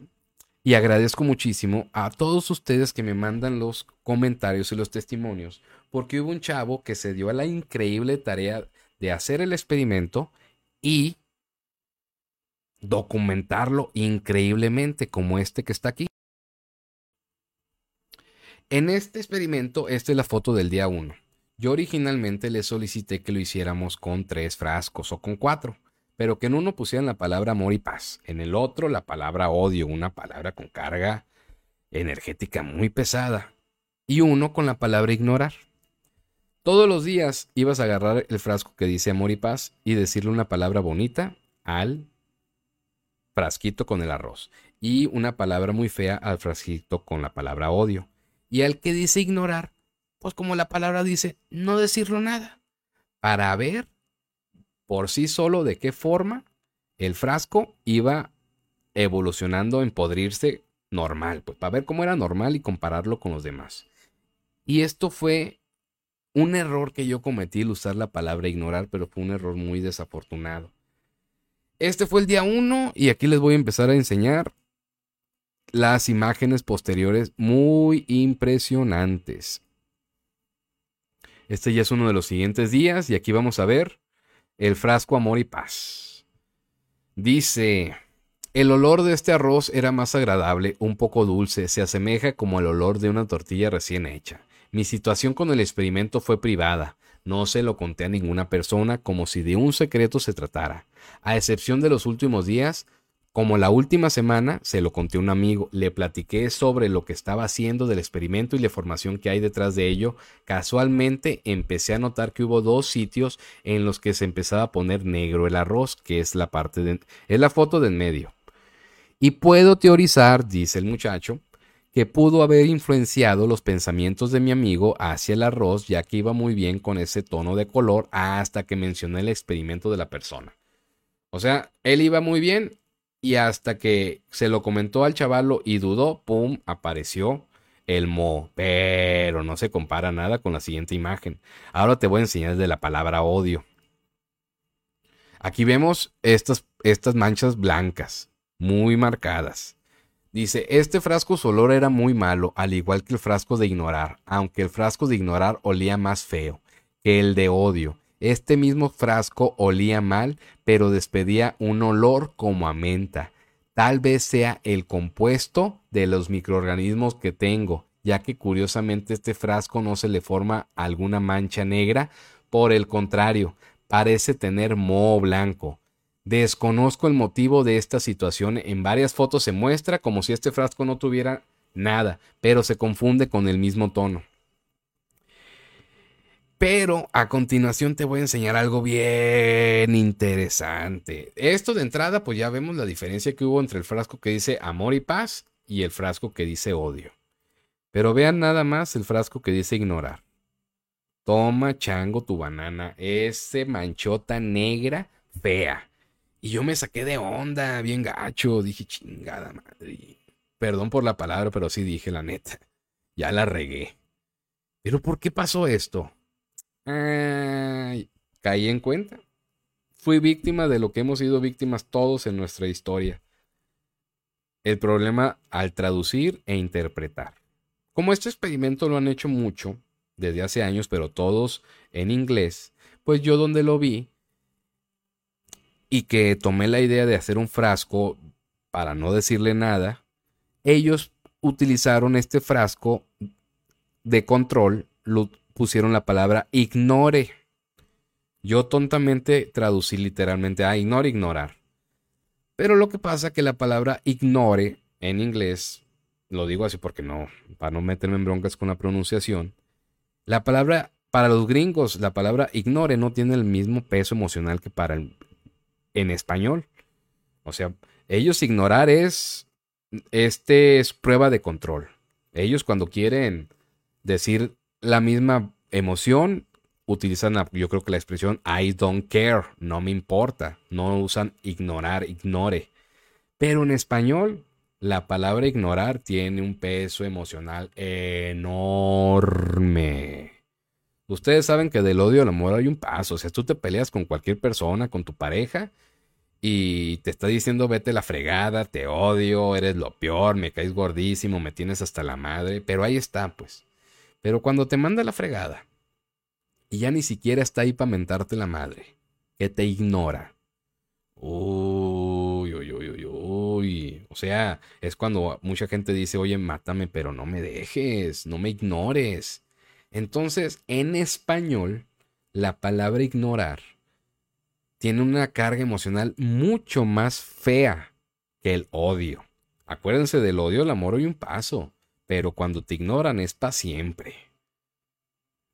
y agradezco muchísimo a todos ustedes que me mandan los comentarios y los testimonios, porque hubo un chavo que se dio a la increíble tarea de hacer el experimento y documentarlo increíblemente, como este que está aquí. En este experimento, esta es la foto del día 1. Yo originalmente le solicité que lo hiciéramos con tres frascos o con cuatro, pero que en uno pusieran la palabra amor y paz, en el otro la palabra odio, una palabra con carga energética muy pesada, y uno con la palabra ignorar. Todos los días ibas a agarrar el frasco que dice amor y paz y decirle una palabra bonita al frasquito con el arroz y una palabra muy fea al frasquito con la palabra odio. Y al que dice ignorar, pues como la palabra dice, no decirlo nada, para ver por sí solo de qué forma el frasco iba evolucionando en podrirse normal, pues para ver cómo era normal y compararlo con los demás. Y esto fue un error que yo cometí al usar la palabra ignorar, pero fue un error muy desafortunado. Este fue el día 1 y aquí les voy a empezar a enseñar las imágenes posteriores muy impresionantes. Este ya es uno de los siguientes días y aquí vamos a ver el frasco amor y paz. Dice, el olor de este arroz era más agradable, un poco dulce, se asemeja como el olor de una tortilla recién hecha. Mi situación con el experimento fue privada, no se lo conté a ninguna persona como si de un secreto se tratara. A excepción de los últimos días, como la última semana se lo conté a un amigo, le platiqué sobre lo que estaba haciendo del experimento y la formación que hay detrás de ello. Casualmente empecé a notar que hubo dos sitios en los que se empezaba a poner negro el arroz, que es la parte de, es la foto de en medio. Y puedo teorizar, dice el muchacho, que pudo haber influenciado los pensamientos de mi amigo hacia el arroz, ya que iba muy bien con ese tono de color hasta que mencioné el experimento de la persona. O sea, él iba muy bien y hasta que se lo comentó al chavalo y dudó, ¡pum! apareció el mo. Pero no se compara nada con la siguiente imagen. Ahora te voy a enseñar de la palabra odio. Aquí vemos estas, estas manchas blancas, muy marcadas. Dice, este frasco su olor era muy malo, al igual que el frasco de ignorar, aunque el frasco de ignorar olía más feo que el de odio. Este mismo frasco olía mal, pero despedía un olor como a menta. Tal vez sea el compuesto de los microorganismos que tengo, ya que curiosamente este frasco no se le forma alguna mancha negra, por el contrario, parece tener moho blanco. Desconozco el motivo de esta situación. En varias fotos se muestra como si este frasco no tuviera nada, pero se confunde con el mismo tono. Pero a continuación te voy a enseñar algo bien interesante. Esto de entrada, pues ya vemos la diferencia que hubo entre el frasco que dice amor y paz y el frasco que dice odio. Pero vean nada más el frasco que dice ignorar. Toma, chango, tu banana. Ese manchota negra fea. Y yo me saqué de onda, bien gacho. Dije, chingada madre. Perdón por la palabra, pero sí dije la neta. Ya la regué. Pero ¿por qué pasó esto? Caí en cuenta. Fui víctima de lo que hemos sido víctimas todos en nuestra historia. El problema al traducir e interpretar. Como este experimento lo han hecho mucho desde hace años, pero todos en inglés, pues yo donde lo vi y que tomé la idea de hacer un frasco para no decirle nada, ellos utilizaron este frasco de control, pusieron la palabra ignore. Yo tontamente traducí literalmente a ignore, ignorar. Pero lo que pasa es que la palabra ignore en inglés, lo digo así porque no, para no meterme en broncas con la pronunciación, la palabra, para los gringos, la palabra ignore no tiene el mismo peso emocional que para el, en español. O sea, ellos ignorar es, este es prueba de control. Ellos cuando quieren decir la misma emoción, utilizan, yo creo que la expresión I don't care, no me importa. No usan ignorar, ignore. Pero en español, la palabra ignorar tiene un peso emocional enorme. Ustedes saben que del odio al amor hay un paso. O sea, tú te peleas con cualquier persona, con tu pareja, y te está diciendo vete la fregada, te odio, eres lo peor, me caes gordísimo, me tienes hasta la madre. Pero ahí está, pues. Pero cuando te manda la fregada y ya ni siquiera está ahí para mentarte la madre, que te ignora. Uy, uy, uy, uy, uy. O sea, es cuando mucha gente dice, oye, mátame, pero no me dejes, no me ignores. Entonces, en español, la palabra ignorar tiene una carga emocional mucho más fea que el odio. Acuérdense del odio, el amor y un paso pero cuando te ignoran es para siempre.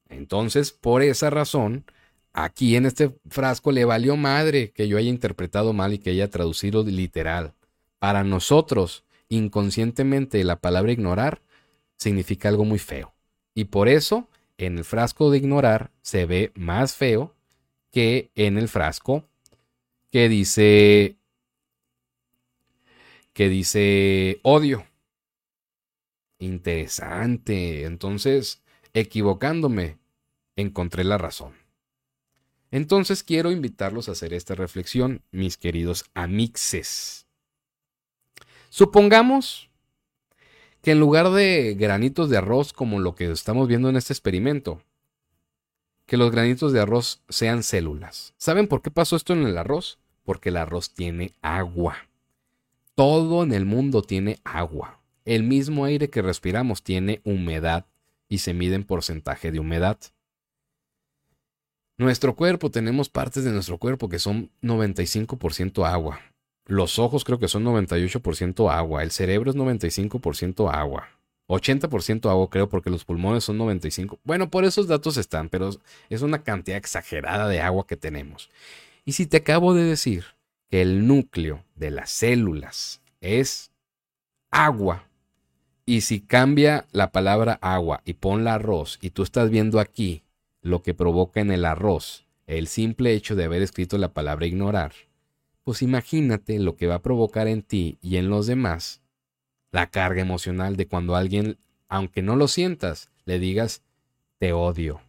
Entonces, por esa razón, aquí en este frasco le valió madre que yo haya interpretado mal y que haya traducido literal. Para nosotros, inconscientemente, la palabra ignorar significa algo muy feo. Y por eso, en el frasco de ignorar se ve más feo que en el frasco que dice que dice odio. Interesante. Entonces, equivocándome, encontré la razón. Entonces quiero invitarlos a hacer esta reflexión, mis queridos amixes. Supongamos que en lugar de granitos de arroz como lo que estamos viendo en este experimento, que los granitos de arroz sean células. ¿Saben por qué pasó esto en el arroz? Porque el arroz tiene agua. Todo en el mundo tiene agua. El mismo aire que respiramos tiene humedad y se mide en porcentaje de humedad. Nuestro cuerpo, tenemos partes de nuestro cuerpo que son 95% agua. Los ojos creo que son 98% agua. El cerebro es 95% agua. 80% agua creo porque los pulmones son 95%. Bueno, por esos datos están, pero es una cantidad exagerada de agua que tenemos. Y si te acabo de decir que el núcleo de las células es agua, y si cambia la palabra agua y la arroz, y tú estás viendo aquí lo que provoca en el arroz el simple hecho de haber escrito la palabra ignorar, pues imagínate lo que va a provocar en ti y en los demás la carga emocional de cuando alguien, aunque no lo sientas, le digas te odio.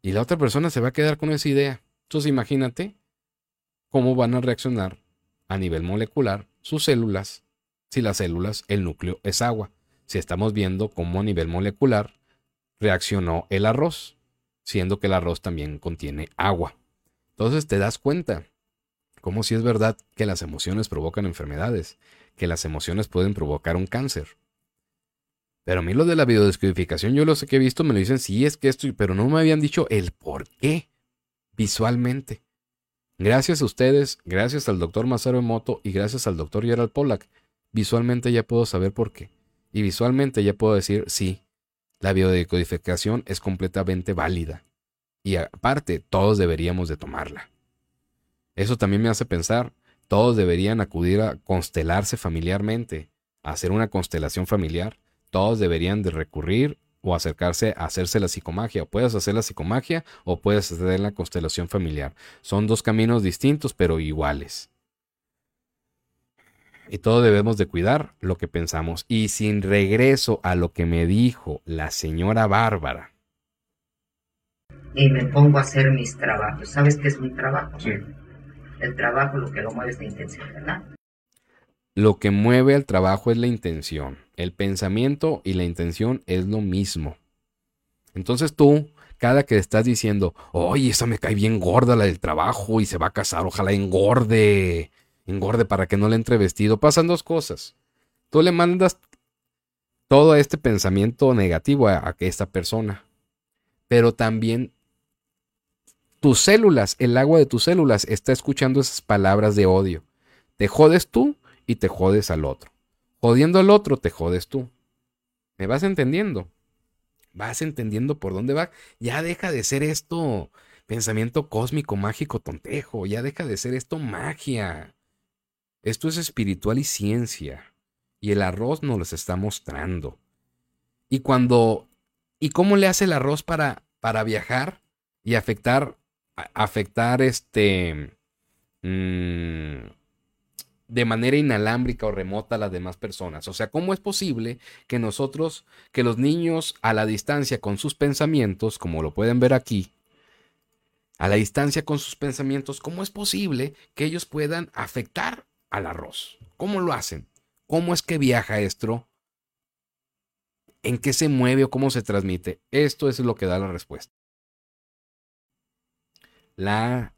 Y la otra persona se va a quedar con esa idea. Entonces imagínate cómo van a reaccionar a nivel molecular sus células si las células, el núcleo es agua. Si estamos viendo cómo a nivel molecular reaccionó el arroz. siendo que el arroz también contiene agua. Entonces te das cuenta como si es verdad que las emociones provocan enfermedades, que las emociones pueden provocar un cáncer. Pero a mí lo de la biodescodificación, yo lo sé que he visto, me lo dicen, sí, es que esto, pero no me habían dicho el por qué visualmente. Gracias a ustedes, gracias al doctor Masaru Emoto y gracias al doctor Gerald Pollack, visualmente ya puedo saber por qué. Y visualmente ya puedo decir, sí, la biodecodificación es completamente válida. Y aparte, todos deberíamos de tomarla. Eso también me hace pensar, todos deberían acudir a constelarse familiarmente, a hacer una constelación familiar. Todos deberían de recurrir o acercarse a hacerse la psicomagia. O puedes hacer la psicomagia o puedes hacer la constelación familiar. Son dos caminos distintos pero iguales. Y todos debemos de cuidar lo que pensamos. Y sin regreso a lo que me dijo la señora Bárbara. Y me pongo a hacer mis trabajos. ¿Sabes qué es mi trabajo? Sí. El trabajo lo que lo mueve es la intención, ¿verdad? Lo que mueve al trabajo es la intención. El pensamiento y la intención es lo mismo. Entonces tú, cada que estás diciendo, oye, esa me cae bien gorda la del trabajo y se va a casar, ojalá engorde engorde para que no le entre vestido. Pasan dos cosas. Tú le mandas todo este pensamiento negativo a, a esta persona, pero también tus células, el agua de tus células está escuchando esas palabras de odio. Te jodes tú y te jodes al otro. Jodiendo al otro, te jodes tú. ¿Me vas entendiendo? Vas entendiendo por dónde va. Ya deja de ser esto pensamiento cósmico, mágico, tontejo. Ya deja de ser esto magia. Esto es espiritual y ciencia. Y el arroz nos los está mostrando. Y cuando... ¿Y cómo le hace el arroz para, para viajar y afectar, afectar este... Mm, de manera inalámbrica o remota a las demás personas. O sea, ¿cómo es posible que nosotros, que los niños a la distancia con sus pensamientos, como lo pueden ver aquí, a la distancia con sus pensamientos, ¿cómo es posible que ellos puedan afectar al arroz. ¿Cómo lo hacen? ¿Cómo es que viaja esto? ¿En qué se mueve o cómo se transmite? Esto es lo que da la respuesta. La,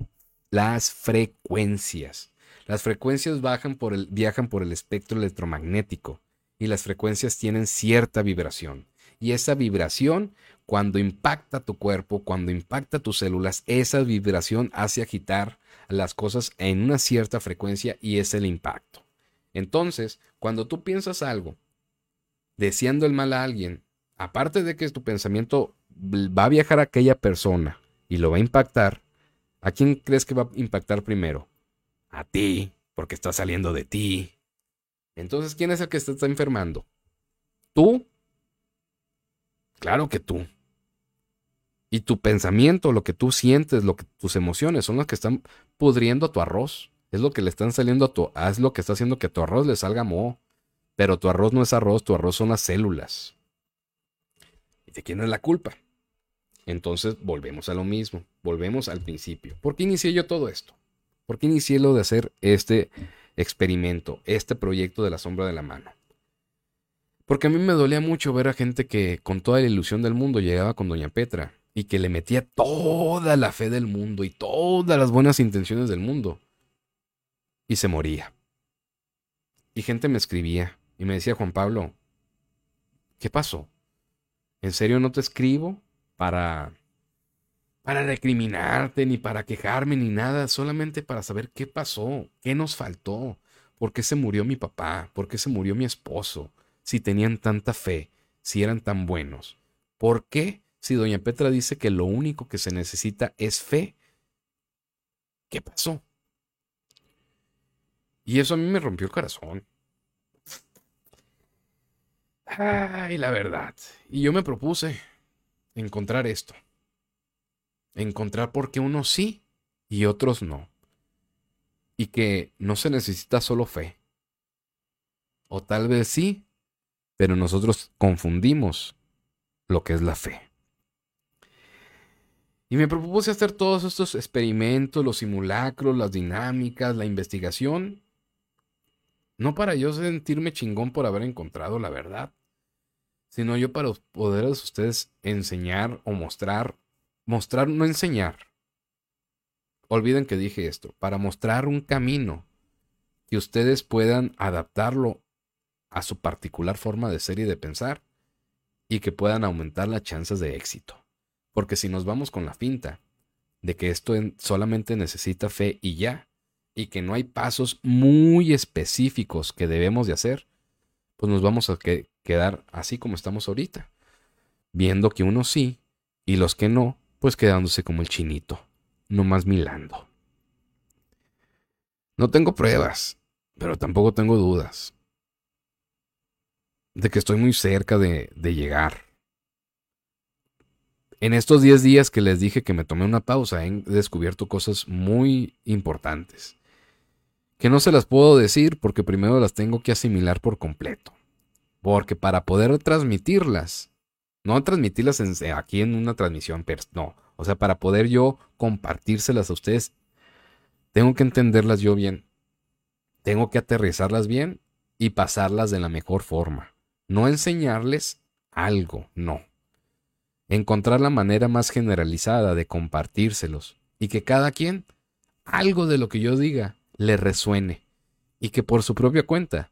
las frecuencias. Las frecuencias por el, viajan por el espectro electromagnético y las frecuencias tienen cierta vibración. Y esa vibración, cuando impacta tu cuerpo, cuando impacta tus células, esa vibración hace agitar las cosas en una cierta frecuencia y es el impacto. Entonces, cuando tú piensas algo, deseando el mal a alguien, aparte de que tu pensamiento va a viajar a aquella persona y lo va a impactar, ¿a quién crees que va a impactar primero? A ti, porque está saliendo de ti. Entonces, ¿quién es el que te está enfermando? ¿Tú? Claro que tú. Y tu pensamiento, lo que tú sientes, lo que tus emociones son las que están pudriendo a tu arroz. Es lo que le están saliendo a tu, es lo que está haciendo que tu arroz le salga moho. Pero tu arroz no es arroz, tu arroz son las células. ¿Y de quién es la culpa? Entonces volvemos a lo mismo, volvemos al principio. ¿Por qué inicié yo todo esto? ¿Por qué inicié lo de hacer este experimento, este proyecto de la sombra de la mano? Porque a mí me dolía mucho ver a gente que con toda la ilusión del mundo llegaba con Doña Petra y que le metía toda la fe del mundo y todas las buenas intenciones del mundo. Y se moría. Y gente me escribía y me decía, Juan Pablo, ¿qué pasó? ¿En serio no te escribo para para recriminarte ni para quejarme ni nada, solamente para saber qué pasó, qué nos faltó, por qué se murió mi papá, por qué se murió mi esposo, si tenían tanta fe, si eran tan buenos. ¿Por qué si doña Petra dice que lo único que se necesita es fe, ¿qué pasó? Y eso a mí me rompió el corazón. Ay, la verdad. Y yo me propuse encontrar esto. Encontrar por qué unos sí y otros no. Y que no se necesita solo fe. O tal vez sí, pero nosotros confundimos lo que es la fe. Y me propuse hacer todos estos experimentos, los simulacros, las dinámicas, la investigación. No para yo sentirme chingón por haber encontrado la verdad, sino yo para poder a ustedes enseñar o mostrar mostrar, no enseñar. Olviden que dije esto, para mostrar un camino que ustedes puedan adaptarlo a su particular forma de ser y de pensar y que puedan aumentar las chances de éxito. Porque si nos vamos con la finta de que esto solamente necesita fe y ya, y que no hay pasos muy específicos que debemos de hacer, pues nos vamos a quedar así como estamos ahorita, viendo que unos sí y los que no, pues quedándose como el chinito, no más milando. No tengo pruebas, pero tampoco tengo dudas de que estoy muy cerca de llegar. En estos 10 días que les dije que me tomé una pausa, he descubierto cosas muy importantes. Que no se las puedo decir porque primero las tengo que asimilar por completo. Porque para poder transmitirlas, no transmitirlas aquí en una transmisión, no. O sea, para poder yo compartírselas a ustedes, tengo que entenderlas yo bien. Tengo que aterrizarlas bien y pasarlas de la mejor forma. No enseñarles algo, no encontrar la manera más generalizada de compartírselos y que cada quien algo de lo que yo diga le resuene y que por su propia cuenta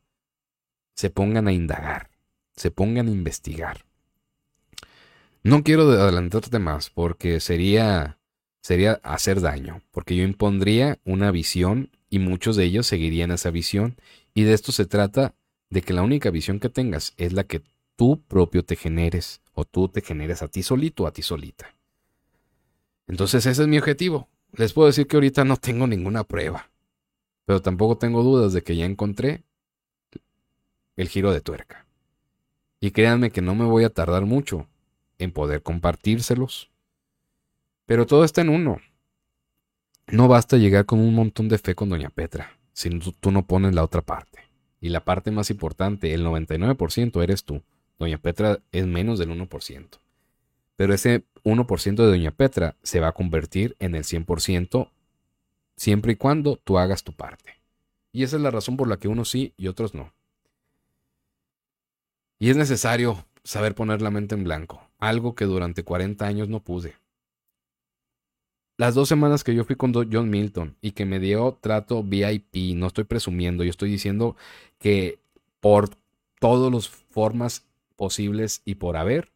se pongan a indagar, se pongan a investigar. No quiero adelantarte más porque sería sería hacer daño, porque yo impondría una visión y muchos de ellos seguirían esa visión y de esto se trata de que la única visión que tengas es la que tú propio te generes o tú te generes a ti solito a ti solita. Entonces ese es mi objetivo. Les puedo decir que ahorita no tengo ninguna prueba, pero tampoco tengo dudas de que ya encontré el giro de tuerca. Y créanme que no me voy a tardar mucho en poder compartírselos. Pero todo está en uno. No basta llegar con un montón de fe con Doña Petra, si tú no pones la otra parte. Y la parte más importante, el 99% eres tú. Doña Petra es menos del 1%. Pero ese 1% de Doña Petra se va a convertir en el 100% siempre y cuando tú hagas tu parte. Y esa es la razón por la que unos sí y otros no. Y es necesario saber poner la mente en blanco, algo que durante 40 años no pude. Las dos semanas que yo fui con John Milton y que me dio trato VIP, no estoy presumiendo, yo estoy diciendo que por todas las formas posibles y por haber,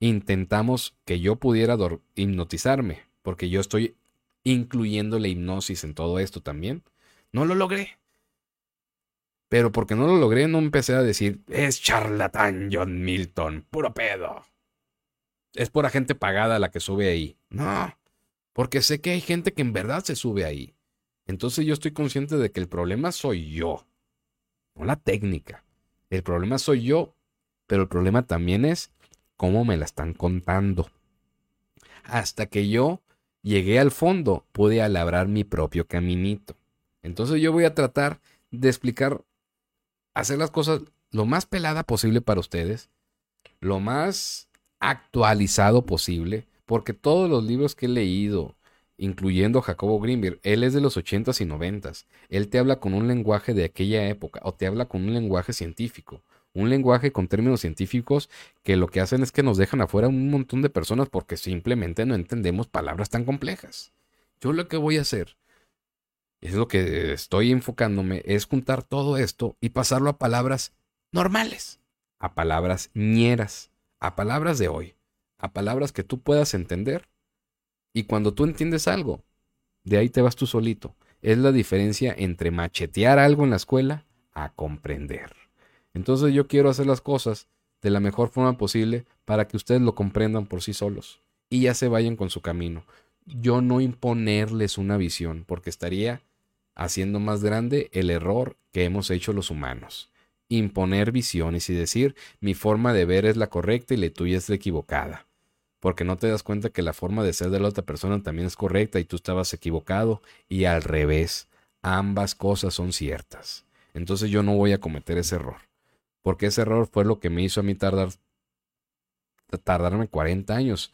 intentamos que yo pudiera hipnotizarme, porque yo estoy incluyendo la hipnosis en todo esto también. No lo logré. Pero porque no lo logré, no empecé a decir, es charlatán John Milton, puro pedo. Es por gente pagada la que sube ahí. No, porque sé que hay gente que en verdad se sube ahí. Entonces yo estoy consciente de que el problema soy yo, no la técnica. El problema soy yo pero el problema también es cómo me la están contando. Hasta que yo llegué al fondo, pude alabrar mi propio caminito. Entonces yo voy a tratar de explicar, hacer las cosas lo más pelada posible para ustedes, lo más actualizado posible, porque todos los libros que he leído, incluyendo Jacobo Greenberg, él es de los 80s y 90s. Él te habla con un lenguaje de aquella época o te habla con un lenguaje científico un lenguaje con términos científicos que lo que hacen es que nos dejan afuera un montón de personas porque simplemente no entendemos palabras tan complejas. Yo lo que voy a hacer, es lo que estoy enfocándome, es juntar todo esto y pasarlo a palabras normales, a palabras ñeras, a palabras de hoy, a palabras que tú puedas entender. Y cuando tú entiendes algo, de ahí te vas tú solito. Es la diferencia entre machetear algo en la escuela a comprender. Entonces yo quiero hacer las cosas de la mejor forma posible para que ustedes lo comprendan por sí solos y ya se vayan con su camino. Yo no imponerles una visión porque estaría haciendo más grande el error que hemos hecho los humanos. Imponer visiones y decir mi forma de ver es la correcta y la tuya es la equivocada. Porque no te das cuenta que la forma de ser de la otra persona también es correcta y tú estabas equivocado y al revés. Ambas cosas son ciertas. Entonces yo no voy a cometer ese error porque ese error fue lo que me hizo a mí tardar, tardarme 40 años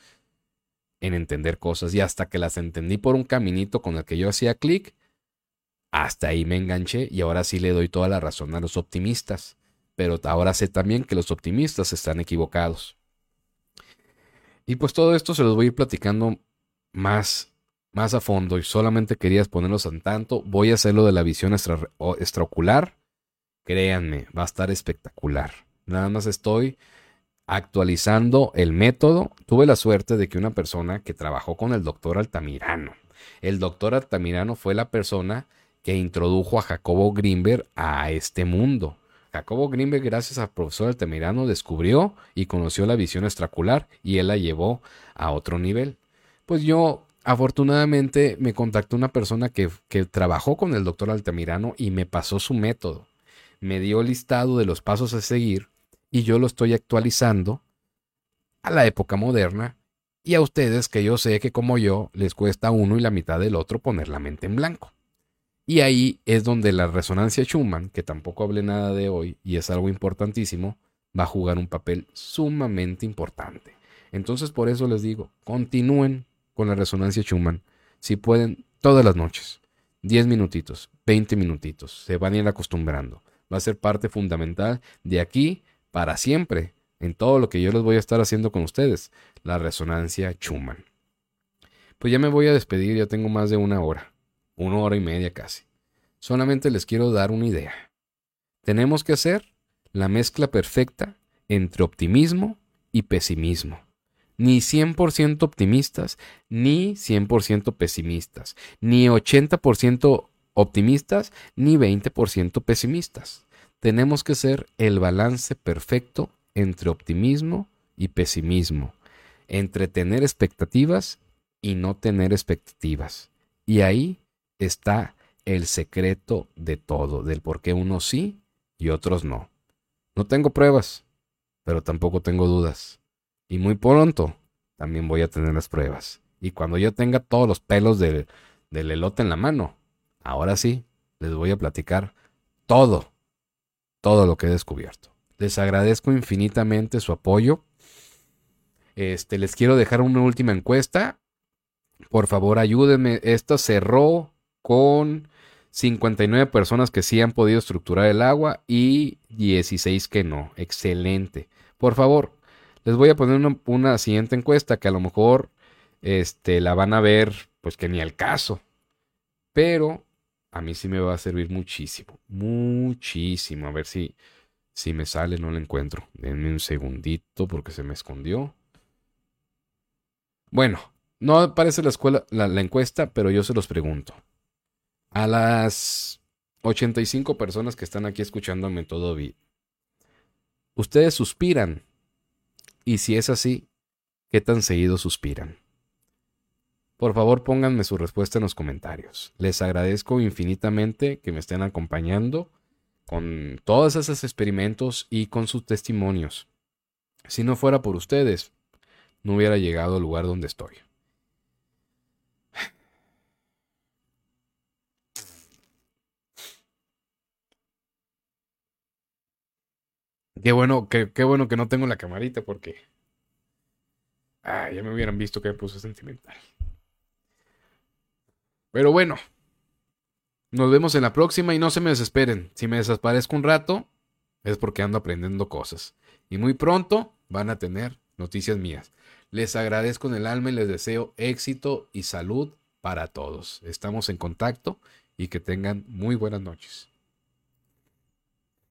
en entender cosas y hasta que las entendí por un caminito con el que yo hacía clic, hasta ahí me enganché y ahora sí le doy toda la razón a los optimistas, pero ahora sé también que los optimistas están equivocados. Y pues todo esto se los voy a ir platicando más, más a fondo y solamente querías ponerlos en tanto, voy a hacerlo de la visión extraocular. Créanme, va a estar espectacular. Nada más estoy actualizando el método. Tuve la suerte de que una persona que trabajó con el doctor Altamirano, el doctor Altamirano fue la persona que introdujo a Jacobo Greenberg a este mundo. Jacobo Greenberg, gracias al profesor Altamirano, descubrió y conoció la visión extracular y él la llevó a otro nivel. Pues yo, afortunadamente, me contactó una persona que, que trabajó con el doctor Altamirano y me pasó su método. Me dio listado de los pasos a seguir y yo lo estoy actualizando a la época moderna y a ustedes que yo sé que como yo les cuesta uno y la mitad del otro poner la mente en blanco. Y ahí es donde la resonancia Schumann, que tampoco hablé nada de hoy y es algo importantísimo, va a jugar un papel sumamente importante. Entonces por eso les digo, continúen con la resonancia Schumann, si pueden, todas las noches. 10 minutitos, 20 minutitos, se van a ir acostumbrando. Va a ser parte fundamental de aquí para siempre en todo lo que yo les voy a estar haciendo con ustedes, la resonancia Schumann. Pues ya me voy a despedir, ya tengo más de una hora una hora y media casi. Solamente les quiero dar una idea. Tenemos que hacer la mezcla perfecta entre optimismo y pesimismo. Ni 100% optimistas, ni 100% pesimistas, ni 80% optimistas, ni 20% pesimistas. Tenemos que ser el balance perfecto entre optimismo y pesimismo, entre tener expectativas y no tener expectativas. Y ahí está el secreto de todo, del por qué unos sí y otros no. No tengo pruebas, pero tampoco tengo dudas. Y muy pronto también voy a tener las pruebas. Y cuando yo tenga todos los pelos del, del elote en la mano, ahora sí, les voy a platicar todo, todo lo que he descubierto. Les agradezco infinitamente su apoyo. Este, les quiero dejar una última encuesta. Por favor, ayúdenme. Esta cerró con 59 personas que sí han podido estructurar el agua y 16 que no. Excelente. Por favor, les voy a poner una, siguiente encuesta que a lo mejor este, la van a ver, pues que ni al caso. Pero a mí sí me va a servir muchísimo. Muchísimo. A ver si, si me sale, no la encuentro. Denme un segundito porque se me escondió. Bueno, no aparece la, escuela, la encuesta, pero yo se los pregunto. A las 85 personas que están aquí escuchándome todo bien. Ustedes suspiran. Y si es así, ¿qué tan seguido suspiran? Por favor, pónganme su respuesta en los comentarios. Les agradezco infinitamente que me estén acompañando con todos esos experimentos y con sus testimonios. Si no fuera por ustedes, no hubiera llegado al lugar donde estoy. Qué bueno, qué, bueno que no tengo la camarita porque. Ah, ya me hubieran visto que me puse sentimental. Pero bueno. Nos vemos en la próxima y no se me desesperen. Si me desaparezco un rato, es porque ando aprendiendo cosas. Y muy pronto van a tener noticias mías. Les agradezco en el alma y les deseo éxito y salud para todos. Estamos en contacto y que tengan muy buenas noches.